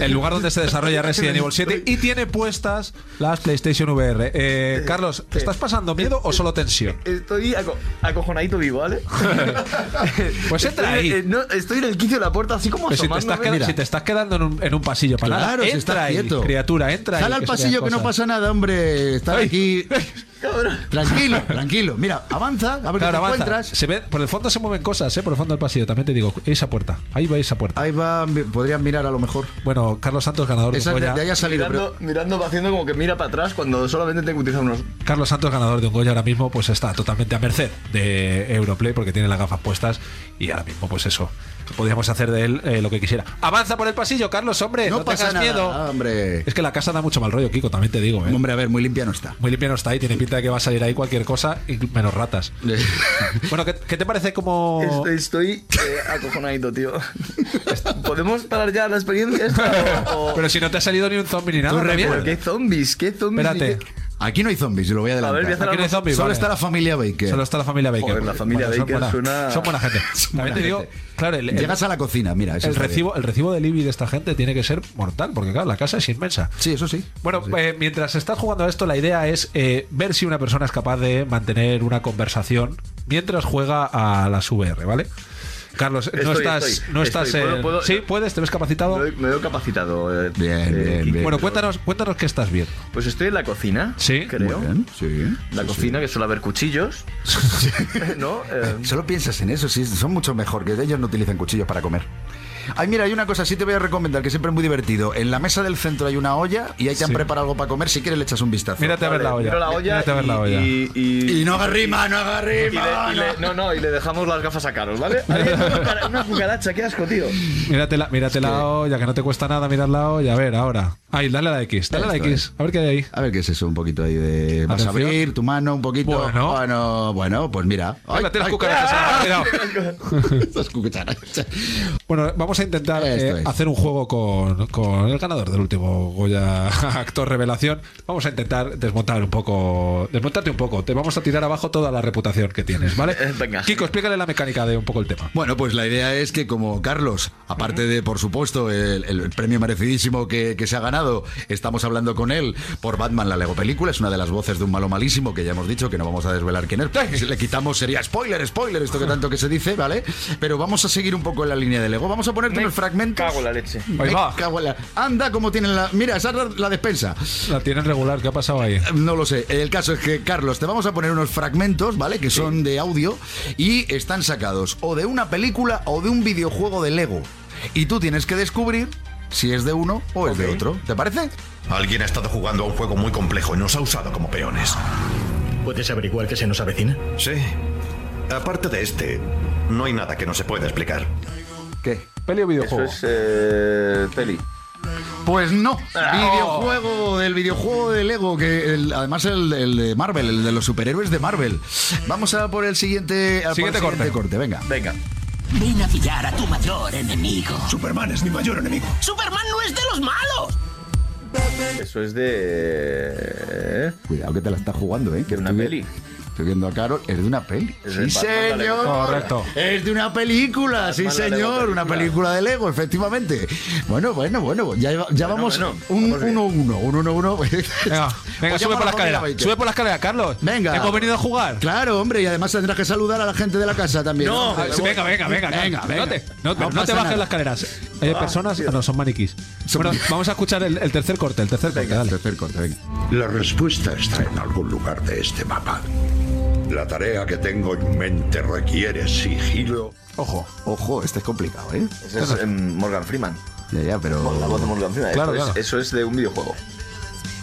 el lugar donde se desarrolla Resident Evil 7 y tiene puestas las PlayStation VR. Eh, Carlos, ¿estás pasando miedo o solo tensión? Estoy acojonadito vivo, ¿vale? Pues entra Estoy- ahí. eh, no, estoy en el quicio de la puerta, así como Pero si, te estás asomándome. queda- Mira. si te estás quedando en un, en un pasillo para Claro, nada, si entra está ahí, quieto. criatura, entra ahí, Sal al se pasillo que no pasa nada, hombre. Está Ay. Tranquilo, tranquilo. Mira, avanza, a ver qué Claro, te avanza. encuentras. Se ve, por el fondo se mueven cosas, ¿eh? Por el fondo del pasillo. También te digo, esa puerta. Ahí va esa puerta. Ahí va, podrían mirar a lo mejor. Bueno, Carlos Santos, ganador de un de, Goya. de ha salido, Mirando, pero mirando, haciendo como que mira para atrás cuando solamente tengo que utilizar unos. Carlos Santos, ganador de un Goya ahora mismo, pues está totalmente a merced de Europlay porque tiene las gafas puestas y ahora mismo, pues eso, podríamos hacer de él eh, lo que quisiera. Avanza por el pasillo, Carlos, hombre, no, no pasa tengas nada, miedo. hombre. Es que la casa da mucho mal rollo, Kiko, también te digo, ¿eh? Hombre, a ver, muy limpia no está. Muy limpia no está ahí, tiene pinta de que va a salir ahí cualquier cosa, menos ratas. Bueno, ¿qué, qué te parece como...? Estoy, estoy eh, acojonadito, tío. ¿Podemos parar ya la experiencia esta? O, o- Pero si no te ha salido ni un zombie ni nada. Qué zombies, qué zombies. Espérate. qué- Aquí no hay zombies, lo voy a A ver, adelantar. voy a hacer Aquí no hay zombies, Solo vale. está la familia Baker. Solo está la familia Baker. Joder, la familia son Baker buena- suena- Son buena gente. También te digo, claro, el, el- Llegas a la cocina, mira. eso el está bien. recibo, el recibo de IBI de esta gente tiene que ser mortal, porque claro, la casa es inmensa. Sí, eso sí. Bueno, eh, mientras estás jugando a esto, la idea es eh, ver si una persona es capaz de mantener una conversación mientras juega a las VR, ¿vale? Carlos, no estás, estoy, no estoy. estás, ¿Puedo- eh, puedo- sí, puedes, te ves capacitado. Me veo, me veo capacitado. eh, Bien, eh, bien, Kiko. bien. Bueno, cuéntanos, cuéntanos qué estás viendo. Pues estoy en la cocina. Sí. Creo. Muy bien, sí. La Sí, cocina, que suele haber cuchillos. ¿No? Eh, sí. Solo piensas en eso, sí, son mucho mejor, que ellos no utilizan cuchillos para comer. Ay, mira, hay una cosa, sí te voy a recomendar, que siempre es muy divertido. En la mesa del centro hay una olla y ahí te han Sí. preparado algo para comer. Si quieres le echas un vistazo. Mírate a ver la olla. miro la olla Mírate a ver la y- olla. Y, y- Y no haga rima, no haga y rima. le- y le- no, no, y le dejamos las gafas a Carlos, ¿vale? Una, cucara- una cucaracha, qué asco, tío. Mírate la, mírate la olla, que no te cuesta nada mirar la olla. A ver, ahora. Ahí, dale a la X, dale a la X. A ver qué hay ahí. A ver qué es eso, un poquito ahí de... Vas a abrir tu mano un poquito. Bueno. bueno, bueno, pues mira. Ay, las ay, cucarachas. Bueno, vamos a intentar eh, hacer un juego con, con el ganador del último Goya Actor Revelación. Vamos a intentar desmontar un poco, desmontarte un poco. Te vamos a tirar abajo toda la reputación que tienes, ¿vale? Venga. Kiko, explícale la mecánica de un poco el tema. Bueno, pues la idea es que como Carlos, aparte de, por supuesto, el, el premio merecidísimo que, que se ha ganado, estamos hablando con él por Batman, la Lego película, es una de las voces de un malo malísimo que ya hemos dicho que no vamos a desvelar quién es. Si le quitamos sería spoiler, spoiler, esto que tanto que se dice, ¿vale? Pero vamos a seguir un poco en la línea de Lego. Vamos a ponerte Me unos fragmentos. cago en la leche. Ahí Me va. cago en la- Anda, como tienen la. Mira, esa es la, despensa. La tienes regular, ¿qué ha pasado ahí? No lo sé. El caso es que, Carlos, te vamos a poner unos fragmentos, ¿vale? Que son de audio y están sacados o de una película o de un videojuego de Lego. Y tú tienes que descubrir si es de uno o es de otro. ¿Te parece? Alguien ha estado jugando a un juego muy complejo y nos ha usado como peones. ¿Puedes averiguar qué se nos avecina? Sí. Aparte de este, no hay nada que no se pueda explicar. ¿Qué? ¿Peli o Eso videojuego? es eh, peli. Pues no. Ah, Videojuego del videojuego de Lego, que el- además el, el de Marvel, el de los superhéroes de Marvel. Vamos a por el siguiente, a por Siguiente el siguiente corte. corte. Venga. Venga. Ven a pillar a tu mayor enemigo. Superman es mi mayor enemigo. ¡Superman no es de los malos! Eso es de. Cuidado que te la estás jugando, ¿eh? De una Estoy- peli. Estoy viendo a Carol. Es de una peli. Es sí, señor. Correcto. Es de una película, sí, Batman, señor. Una película. de Lego, efectivamente. Bueno, bueno, bueno. Ya, ya Bueno, vamos bueno, un vamos bien. 1-1. Un 1-1. Venga, venga, Pues sube por la escalera. Sube por la escalera, Carlos. Venga. Hemos venido a jugar. Claro, hombre, y además tendrás que saludar a la gente de la casa también. No, Ah, sí, venga, venga, venga. Venga, no, venga. te, no, No no te bajes nada. las escaleras. Hay personas, ah, no, son maniquís. Bueno, vamos a escuchar el, el tercer corte, el tercer corte, dale. Tercer corte, venga. La respuesta está en algún lugar de este mapa. La tarea que tengo en mente requiere sigilo. Ojo. Ojo, este es complicado, ¿eh? Ese es em, Morgan Freeman. Ya, ya, pero. La voz de Morgan Freeman. Claro, eso, claro. Es, eso es de un videojuego.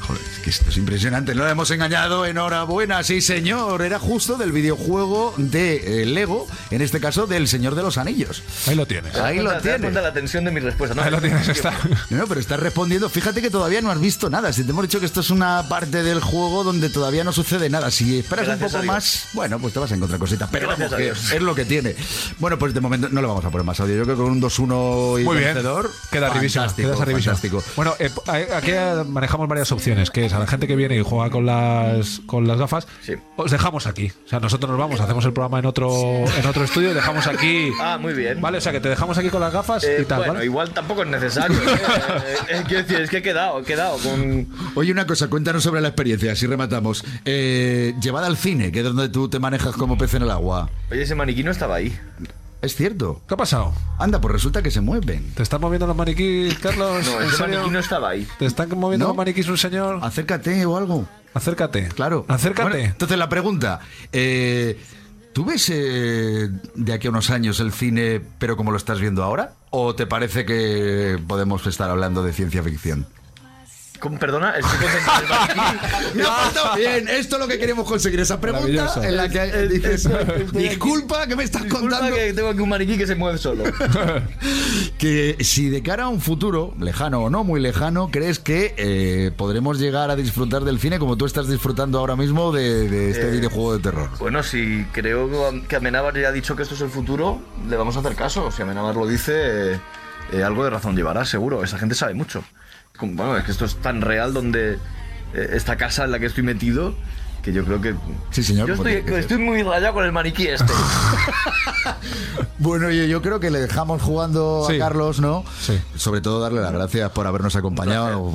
Joder, que esto es impresionante, no lo hemos engañado, enhorabuena, sí señor, era justo del videojuego de eh, Lego, en este caso del Señor de los Anillos. Ahí lo tienes. Ahí lo ¿Te das tienes. cuenta la tensión de mi respuesta? No, Ahí lo tienes, está. No, pero estás respondiendo. Fíjate que todavía no has visto nada. Si te hemos dicho que esto es una parte del juego donde todavía no sucede nada. Si esperas Gracias un poco más, bueno, pues te vas a encontrar cositas. Pero vamos, a que es lo que tiene. Bueno, pues de momento no le vamos a poner más audio. Yo creo que con un 2-1 y Muy bien. vencedor. Queda fantástico, fantástico. Bueno, eh, aquí manejamos varias opciones, que es a la gente que viene y juega con las con las gafas, os dejamos aquí. O sea, nosotros nos vamos, hacemos el programa en otro en otro estudio y dejamos aquí. Ah, muy bien. Vale, o sea, que te dejamos aquí con las gafas Eh, y tal, bueno, ¿vale? igual tampoco es necesario. ¿eh? Eh, eh, quiero decir, es que he quedado, he quedado con. Oye, una cosa, cuéntanos sobre la experiencia, así rematamos. Eh, llevada al cine, que es donde tú te manejas como pez en el agua. Oye, ese maniquí no estaba ahí. Es cierto. ¿Qué ha pasado? Anda, pues resulta que se mueven. ¿Te están moviendo los maniquís, Carlos? No, ¿En ese serio? maniquí no estaba ahí. ¿Te están moviendo ¿No? los maniquís un señor? Acércate o algo. Acércate. Claro. Acércate. Bueno, entonces la pregunta, eh, ¿tú ves eh, de aquí a unos años el cine, pero como lo estás viendo ahora? ¿O te parece que podemos estar hablando de ciencia ficción? ¿Cómo? Perdona, el bien, esto es lo que queremos conseguir, esa pregunta en la que Es- dices, disculpa, ¿qué me estás Disculpa contando? que tengo aquí un maniquí que se mueve solo. Que si de cara a un futuro, lejano o no muy lejano, crees que eh, podremos llegar a disfrutar del cine como tú estás disfrutando ahora mismo de, de este Eh, videojuego de terror. Bueno, si creo que Amenábar ya ha dicho que esto es el futuro, le vamos a hacer caso. Si Amenábar lo dice, eh, eh, algo de razón llevará, seguro. Esa gente sabe mucho. Bueno, es que esto es tan real donde eh, esta casa en la que estoy metido que yo creo que... Sí, señor. Yo estoy, porque- estoy muy rayado con el maniquí este. Bueno, yo, yo creo que le dejamos jugando Sí. a Carlos, ¿no? Sí. Sobre todo darle las gracias por habernos acompañado. o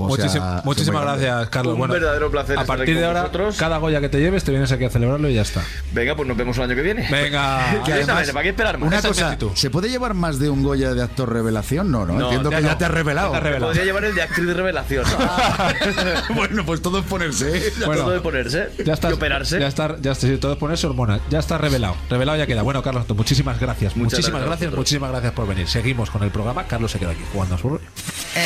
muchísimas gracias, Carlos. Un Bueno, verdadero placer A partir de ahora, vosotros. cada Goya que te lleves, te vienes aquí a celebrarlo y ya está. Venga, pues nos vemos el año que viene. Venga. Que además, ¿Para qué esperar más? Una cosa. ¿se puede llevar más de un Goya de actor revelación? No, no, No, entiendo ya que ya no. te has revelado. Ya te has revelado. Podría llevar el de actriz de revelación. bueno, pues todo es ponerse. ¿eh? Bueno, Todo ponerse Ya y operarse. Ya está, ya está, todo ponerse hormona. Ya está revelado. Revelado ya queda. Bueno, Carlos, muchísimas gracias. Muchas muchísimas gracias muchísimas gracias por venir. Seguimos con el programa. Carlos se queda aquí jugando a su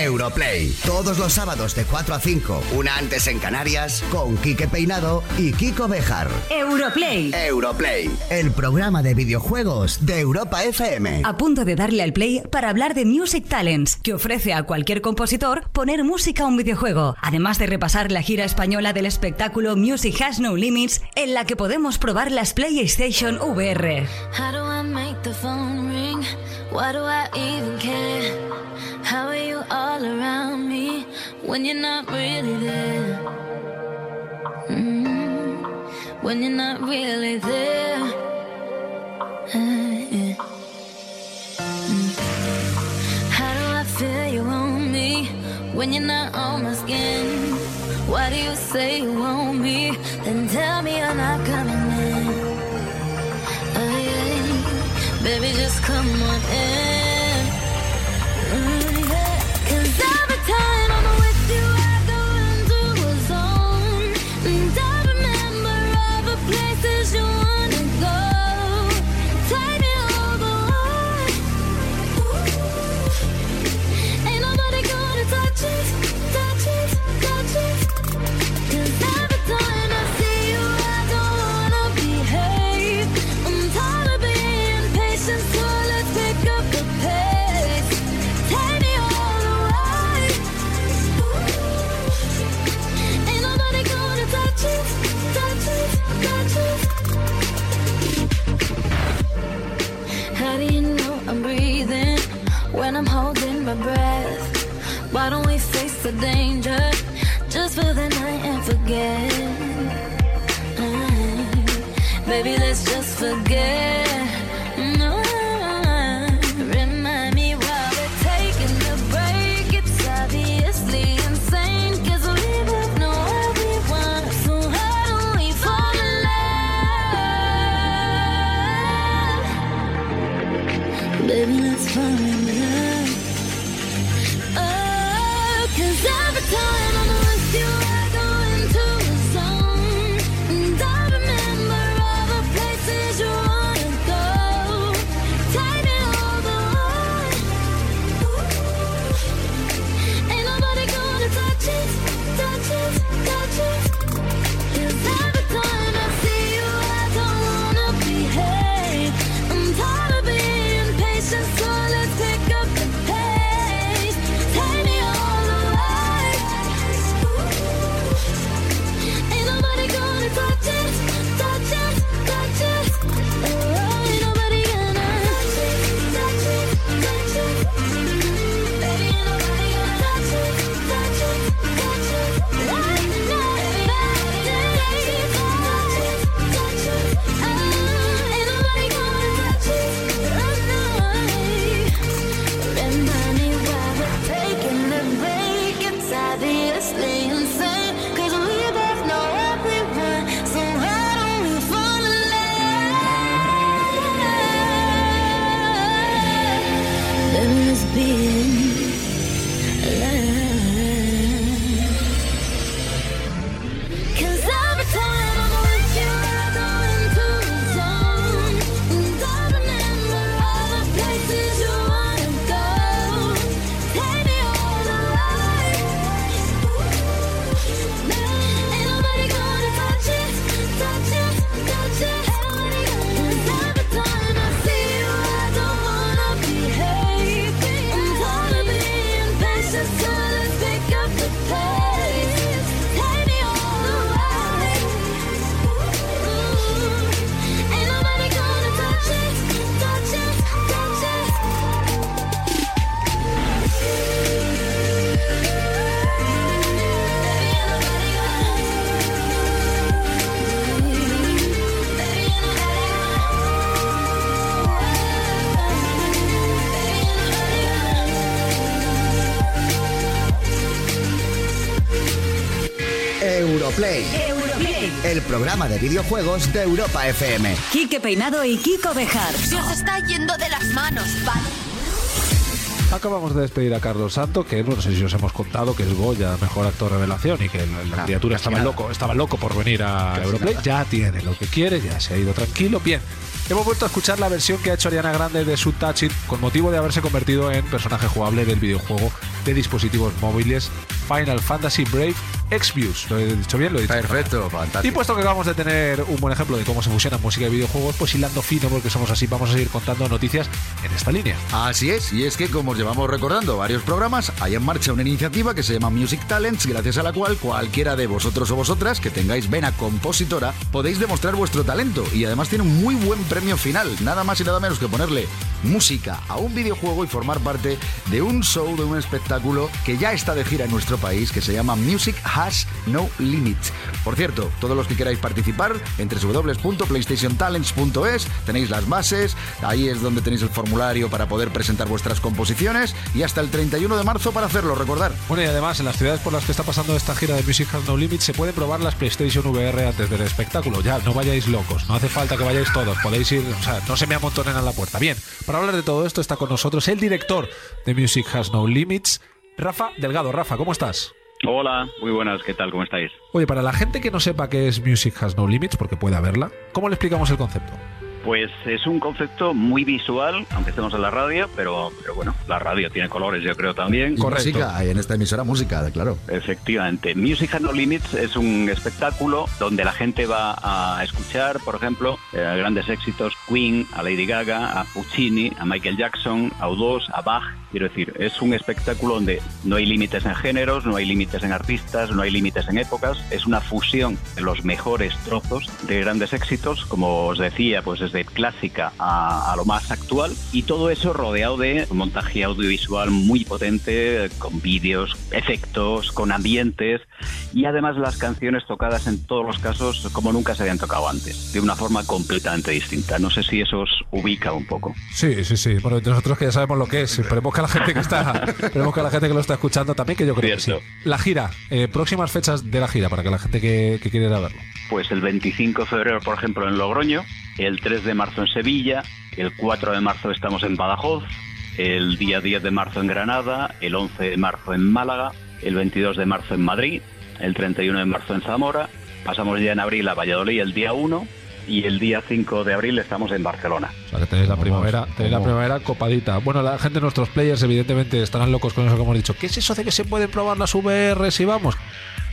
Europlay, todos los sábados de 4 a 5, una antes en Canarias, con Quique Peinado y Kiko Bejar. Europlay. Europlay, el programa de videojuegos de Europa FM. A punto de darle al play para hablar de Music Talents, que ofrece a cualquier compositor poner música a un videojuego, además de repasar la gira española del espectáculo Music Has No Limits, en la que podemos probar las PlayStation VR. How do I make the phone ring? Why do I even care? How are you all around me when you're not really there? Mm, when you're not really there. Uh. Mm. How do I feel you on me when you're not on my skin? Why do you say you want me? Then tell me you're not coming in. Baby, just come on in. Breath? Why don't we face the danger just for the night and forget? Mm, Baby, let's just forget. Videojuegos de Europa FM. Quique Peinado y Kiko Bejar. Se os está yendo de las manos, ¿vale? Acabamos de despedir a Carlos Santo, que no sé si os hemos contado que es Goya, mejor actor revelación, y que la, la criatura estaba nada. loco, estaba loco por venir a Casi Europlay. nada. Ya tiene lo que quiere, ya se ha ido tranquilo. Bien, hemos vuelto a escuchar la versión que ha hecho Ariana Grande de su Touch It con motivo de haberse convertido en personaje jugable del videojuego de dispositivos móviles Final Fantasy Brave X-Views. ¿Lo he dicho bien? Lo he dicho Perfecto, Y fantástico. puesto que acabamos de tener un buen ejemplo de cómo se fusiona música y videojuegos, pues hilando fino, porque somos así, vamos a seguir contando noticias en esta línea. Así es, y es que como os llevamos recordando varios programas, hay en marcha una iniciativa que se llama Music Talents, gracias a la cual cualquiera de vosotros o vosotras que tengáis vena compositora podéis demostrar vuestro talento y además tiene un muy buen premio final, nada más y nada menos que ponerle música a un videojuego y formar parte de un show, de un espectáculo que ya está de gira en nuestro país, que se llama Music Has No Limit. Por cierto, todos los que queráis participar, entre www.playstationtalents.es tenéis las bases, ahí es donde tenéis el formulario para poder presentar vuestras composiciones y hasta el 31 de marzo para hacerlo, recordar. Bueno, y además, en las ciudades por las que está pasando esta gira de Music Has No Limit, se pueden probar las PlayStation VR antes del espectáculo. Ya, no vayáis locos, no hace falta que vayáis todos, podéis ir, o sea, no se me amontonen a la puerta. Bien, para hablar de todo esto está con nosotros el director de Music Has No Limits, Rafa Delgado. Rafa, ¿cómo estás? Hola, muy buenas, ¿qué tal? ¿Cómo estáis? Oye, para la gente que no sepa qué es Music Has No Limits, porque puede haberla, ¿cómo le explicamos el concepto? Pues es un concepto muy visual, aunque estemos en la radio, pero, pero bueno, la radio tiene colores, yo creo también. Y música, hay en esta emisora música, claro. Efectivamente. Music Has No Limits es un espectáculo donde la gente va a escuchar, por ejemplo, eh, grandes éxitos, Queen, a Lady Gaga, a Puccini, a Michael Jackson, a U2, a Bach. Quiero decir, es un espectáculo donde no hay límites en géneros, no hay límites en artistas, no hay límites en épocas. Es una fusión de los mejores trozos de grandes éxitos, como os decía, pues desde clásica a, a lo más actual. Y todo eso rodeado de montaje audiovisual muy potente, con vídeos, efectos, con ambientes y además las canciones tocadas en todos los casos como nunca se habían tocado antes, de una forma completamente distinta. No sé si eso os ubica un poco. Sí, sí, sí. Bueno, nosotros que ya sabemos lo que es, esperemos que la gente que está, esperemos que la gente que lo está escuchando también, que yo creo que sí. La gira, eh, próximas fechas de la gira, para que la gente que, que quiera verlo. Pues el 25 de febrero, por ejemplo, en Logroño, el 3 de marzo en Sevilla, el 4 de marzo estamos en Badajoz, el día 10 de marzo en Granada, el 11 de marzo en Málaga, el 22 de marzo en Madrid, el 31 de marzo en Zamora, pasamos ya en abril a Valladolid el día 1 y el día 5 de abril estamos en Barcelona. O sea, que tenéis la primavera, tenéis la primavera copadita. Bueno, la gente, nuestros players, evidentemente estarán locos con eso que hemos dicho. ¿Qué es eso de que se pueden probar las VR si vamos?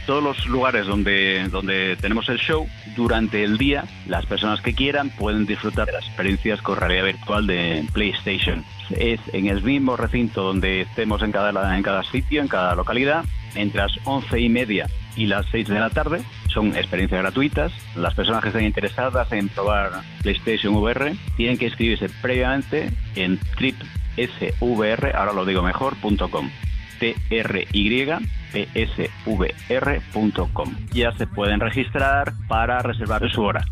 todos los lugares donde, donde tenemos el show, durante el día, las personas que quieran pueden disfrutar de las experiencias con realidad virtual de PlayStation. Es en el mismo recinto donde estemos en cada, en cada sitio, en cada localidad, entre las once y media y las 6 de la tarde. Son experiencias gratuitas. Las personas que estén interesadas en probar PlayStation VR tienen que inscribirse previamente en tripsvr, ahora lo digo mejor, com. T-R-Y psvr.com. Ya se pueden registrar para reservar su hora.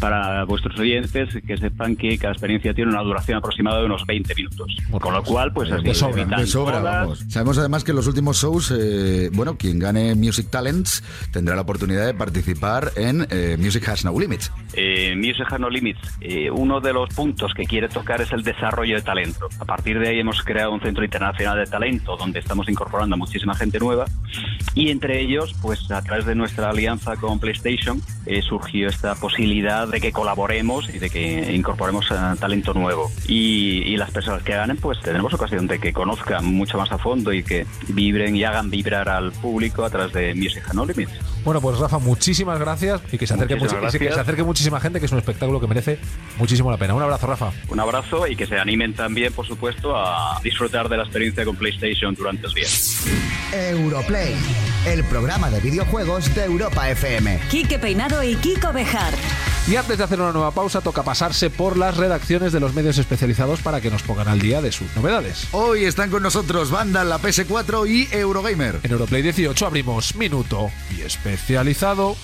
Para vuestros oyentes, que sepan que cada experiencia tiene una duración aproximada de unos 20 minutos. Con lo cual, pues así de sobra, de sobra, vamos. Sabemos además que en los últimos shows, eh, bueno, quien gane Music Talents tendrá la oportunidad de participar en eh, Music Has No Limits. Eh, Music Has No Limits, eh, uno de los puntos que quiere tocar es el desarrollo de talento. A partir de ahí hemos creado un centro internacional de talento donde estamos incorporando a muchísima gente nueva y entre ellos, pues a través de nuestra alianza con PlayStation eh, surgió esta posibilidad de que colaboremos y de que incorporemos talento nuevo. Y, y las personas que ganen, pues tendremos ocasión de que conozcan mucho más a fondo y que vibren y hagan vibrar al público a través de Music Limits. Bueno, pues Rafa, muchísimas gracias y que se acerque, que se muchísima gente, que es un espectáculo que merece muchísimo la pena. Un abrazo, Rafa. Un abrazo y que se animen también, por supuesto, a disfrutar de la experiencia con PlayStation durante el día. Europlay, el programa de videojuegos de Europa FM. Quique Peinado y Kiko Bejar. Y antes de hacer una nueva pausa, toca pasarse por las redacciones de los medios especializados para que nos pongan al día de sus novedades. Hoy están con nosotros Vandal, la PS4 y Eurogamer. En Europlay 18 abrimos Minuto y especializado.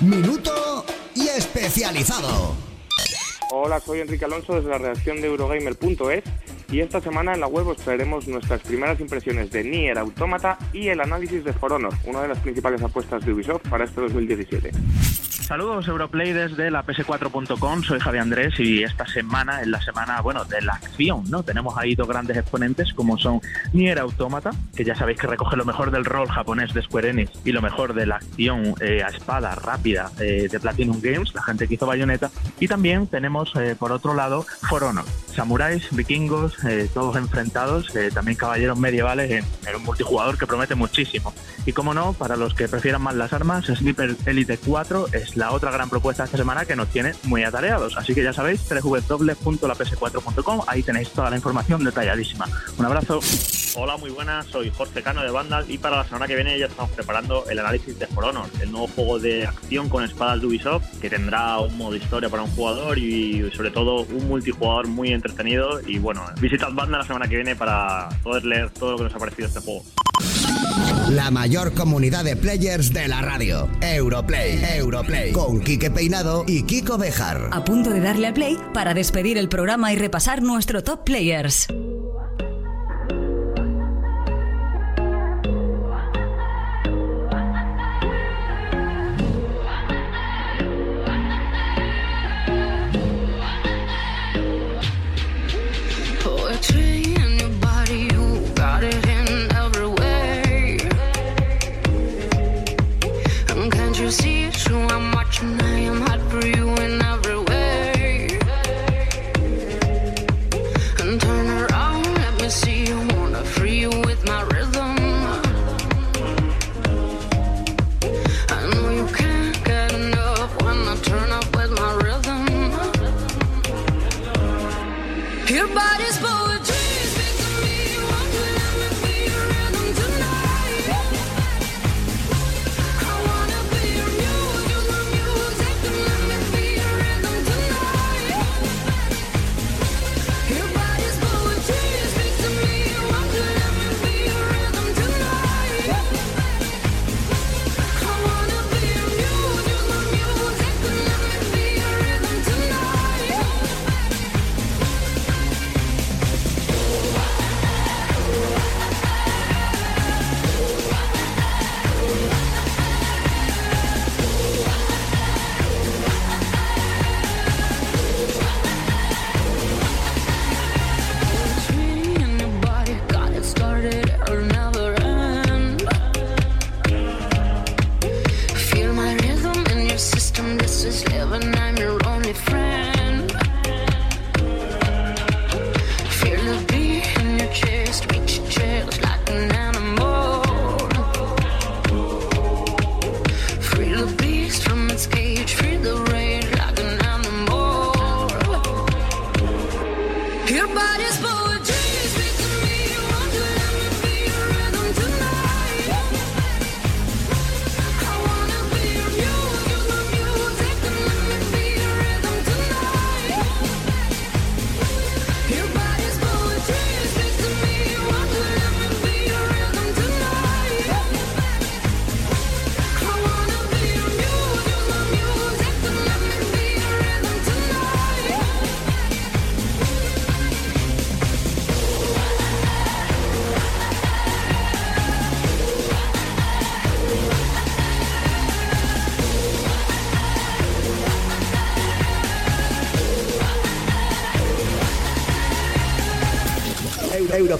Minuto y especializado. Hola, soy Enrique Alonso desde la redacción de Eurogamer.es y esta semana en la web os traeremos nuestras primeras impresiones de Nier Automata y el análisis de For Honor, una de las principales apuestas de Ubisoft para este 2017. Saludos Europlay desde la ps4.com, soy Javi Andrés y esta semana es la semana, bueno, de la acción, ¿no? Tenemos ahí dos grandes exponentes como son Nier Automata, que ya sabéis que recoge lo mejor del rol japonés de Square Enix y lo mejor de la acción eh, a espada rápida eh, de Platinum Games, la gente que hizo Bayonetta, y también tenemos eh, por otro lado For Honor, samuráis, vikingos, eh, todos enfrentados, eh, también caballeros medievales en, en un multijugador que promete muchísimo. Y como no, para los que prefieran más las armas, Sniper Elite 4 es la otra gran propuesta esta semana que nos tiene muy atareados. Así que ya sabéis, www.laps4.com, ahí tenéis toda la información detalladísima. Un abrazo. Hola, muy buenas, soy Jorge Cano de Vandal y para la semana que viene ya estamos preparando el análisis de For Honor, el nuevo juego de acción con espadas de Ubisoft que tendrá un modo historia para un jugador y sobre todo un multijugador muy entretenido y bueno, visitad Vandal la semana que viene para poder leer todo lo que nos ha parecido este juego. La mayor comunidad de players de la radio. Europlay, Europlay. Con Quique Peinado y Kiko Bejar. A punto de darle a play para despedir el programa y repasar nuestro top players. Watching,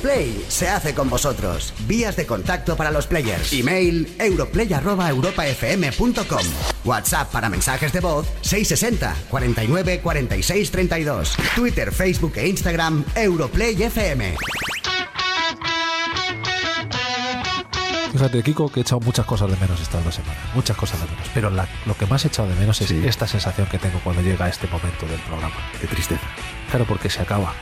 Europlay se hace con vosotros. Vías de contacto para los players. Email europlay@europafm.com. WhatsApp para mensajes de voz 660 49 46 32. Twitter, Facebook e Instagram Europlay FM. Fíjate, Kiko, que he echado muchas cosas de menos estas dos semanas. Muchas cosas de menos. Pero la- lo que más he echado de menos es esta sensación que tengo cuando llega este momento del programa. De tristeza. Claro, porque se acaba.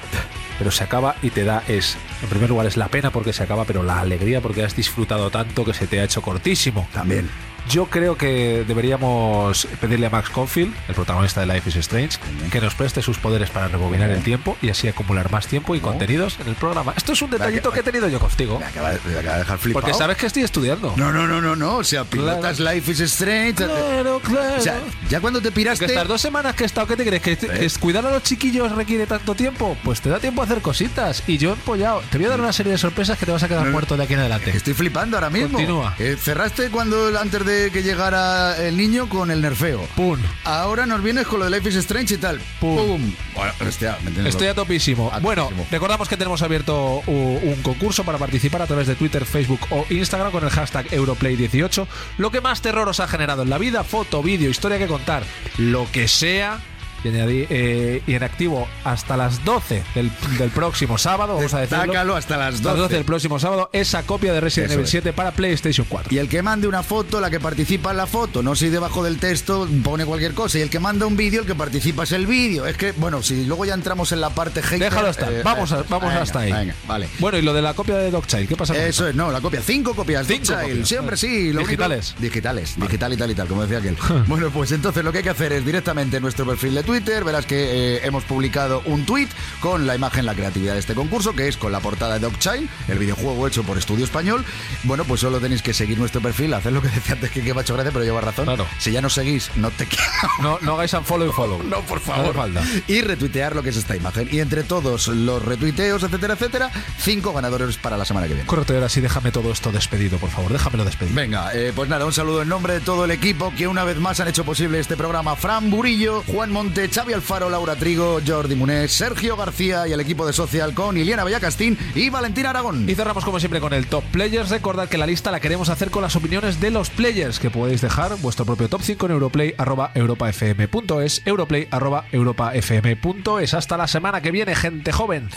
Pero se acaba y te da es, en primer lugar, es la pena porque se acaba, pero la alegría porque has disfrutado tanto que se te ha hecho cortísimo. También. Yo creo que deberíamos pedirle a Max Confield, el protagonista de Life is Strange, que nos preste sus poderes para rebobinar el tiempo y así acumular más tiempo y contenidos en el programa. Esto es un detallito que he tenido yo contigo. Me acaba, me acaba de dejar flipado. Porque sabes que estoy estudiando. No, no, no, no, no. O sea, pilotas Life is Strange. Claro, claro. O sea, ya cuando te piraste. Que estas dos semanas que he estado, ¿qué te crees? ¿Que, que es cuidar a los chiquillos requiere tanto tiempo? Pues te da tiempo a hacer cositas. Y yo he empollado. Te voy a dar una serie de sorpresas que te vas a quedar no. muerto de aquí en adelante. Estoy flipando ahora mismo. Continúa. Eh, cerraste cuando antes de que llegara el niño con el nerfeo. Pum. Ahora nos vienes con lo de Life is Strange y tal. Pum. Bueno, hostia, me entiendes Estoy a topísimo. A Bueno, recordamos que tenemos abierto un concurso para participar a través de Twitter, Facebook o Instagram con el hashtag Europlay18. Lo que más terror os ha generado en la vida, foto, vídeo, historia que contar, lo que sea. Y, añadí- eh, y en activo hasta las 12 del, del próximo sábado, vamos a decirlo. Hasta las Hasta 12. del próximo sábado, esa copia de Resident Evil es. 7 para PlayStation 4. Y el que mande una foto, la que participa en la foto, no si debajo del texto pone cualquier cosa. Y el que manda un vídeo, el que participa es el vídeo. Es que, bueno, si luego ya entramos en la parte hater, Déjalo estar, eh, vamos, a- eh, vamos venga, hasta ahí. Venga, vale. Bueno, y lo de la copia de Dogchild, ¿qué pasa con Eso es, no, la copia. Cinco copias. Cinco Dogchild. copias, Siempre sí. lo único- Digitales. digitales. Digital y tal y tal, como decía aquel. bueno, pues entonces lo que hay que hacer es directamente en nuestro perfil de Twitter. Verás que eh, hemos publicado un tweet con la imagen, la creatividad de este concurso, que es con la portada de Dogchild, el videojuego hecho por Estudio Español. Bueno, pues solo tenéis que seguir nuestro perfil, hacer lo que decía antes que, que me ha hecho gracia, pero lleva razón. Claro. Si ya no seguís, no te quiero. No, no hagáis unfollow y follow. No, por No hace falta. y retuitear lo que es esta imagen. Y entre todos los retuiteos, etcétera, etcétera, cinco ganadores para la semana que viene. Correcto, ahora sí, déjame todo esto despedido, por favor. Déjamelo despedido. Venga, eh, pues nada, un saludo en nombre de todo el equipo que una vez más han hecho posible este programa. Fran Burillo, Juan Monte, Xavi Alfaro, Laura Trigo, Jordi Munés, Sergio García y el equipo de Social con Iliana Bellacastín y Valentín Aragón. Y cerramos como siempre con el Top Players. Recordad que la lista la queremos hacer con las opiniones de los players, que podéis dejar vuestro propio top 5 en europlay arroba europafm.es, europlay arroba europafm.es. Hasta la semana que viene, gente joven.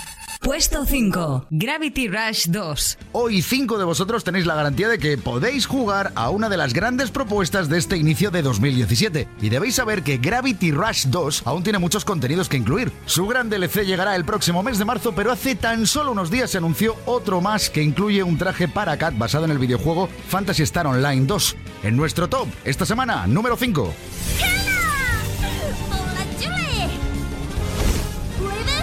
Puesto 5. Gravity Rush 2. Hoy cinco de vosotros tenéis la garantía de que podéis jugar a una de las grandes propuestas de este inicio de 2017. Y debéis saber que Gravity Rush 2 aún tiene muchos contenidos que incluir. Su gran DLC llegará el próximo mes de marzo, pero hace tan solo unos días se anunció otro más que incluye un traje para Cat basado en el videojuego Fantasy Star Online 2. En nuestro top, esta semana, número 5. Hola,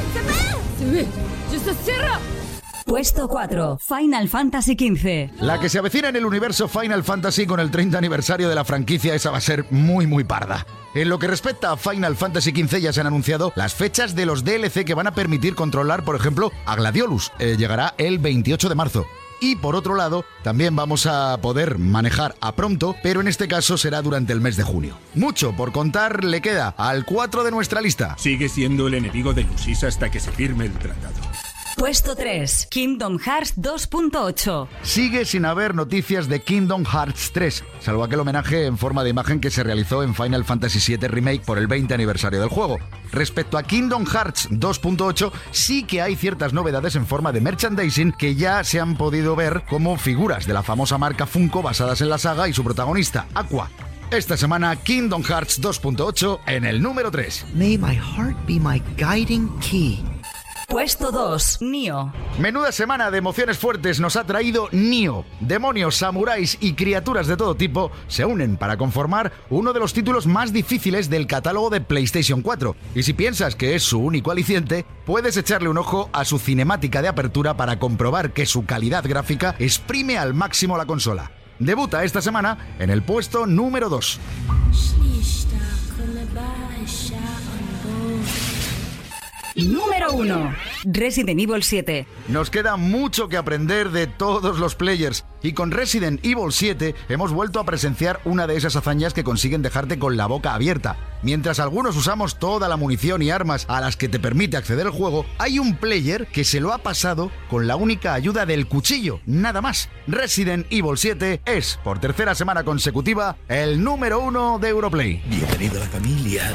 Julie. ¡Puedes Puesto 4. Final Fantasy XV. La que se avecina en el universo Final Fantasy con el 30 aniversario de la franquicia, esa va a ser muy muy parda. En lo que respecta a Final Fantasy XV ya se han anunciado las fechas de los DLC que van a permitir controlar, por ejemplo, a Gladiolus. Eh, llegará el 28 de marzo. Y por otro lado, también vamos a poder manejar a pronto, pero en este caso será durante el mes de junio. Mucho por contar le queda al 4 de nuestra lista. Sigue siendo el enemigo de Lucis hasta que se firme el tratado. Puesto 3. Kingdom Hearts 2.8. Sigue sin haber noticias de Kingdom Hearts 3, salvo aquel homenaje en forma de imagen que se realizó en Final Fantasy VII Remake por el 20 aniversario del juego. Respecto a Kingdom Hearts 2.8, sí que hay ciertas novedades en forma de merchandising que ya se han podido ver como figuras de la famosa marca Funko basadas en la saga y su protagonista, Aqua. Esta semana, Kingdom Hearts 2.8 en el número 3. May my heart be my guiding key. Puesto 2. Nio. Menuda semana de emociones fuertes nos ha traído Nio. Demonios, samuráis y criaturas de todo tipo se unen para conformar uno de los títulos más difíciles del catálogo de PlayStation 4. Y si piensas que es su único aliciente, puedes echarle un ojo a su cinemática de apertura para comprobar que su calidad gráfica exprime al máximo la consola. Debuta esta semana en el puesto número 2. Número 1. Resident Evil 7. Nos queda mucho que aprender de todos los players Y con Resident Evil 7 hemos vuelto a presenciar una de esas hazañas que consiguen dejarte con la boca abierta. Mientras algunos usamos toda la munición y armas a las que te permite acceder al juego, hay un player que se lo ha pasado con la única ayuda del cuchillo, nada más. Resident Evil 7 es, por tercera semana consecutiva, el número uno de Europlay. Bienvenido a la familia.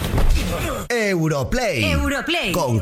Europlay. Europlay. Con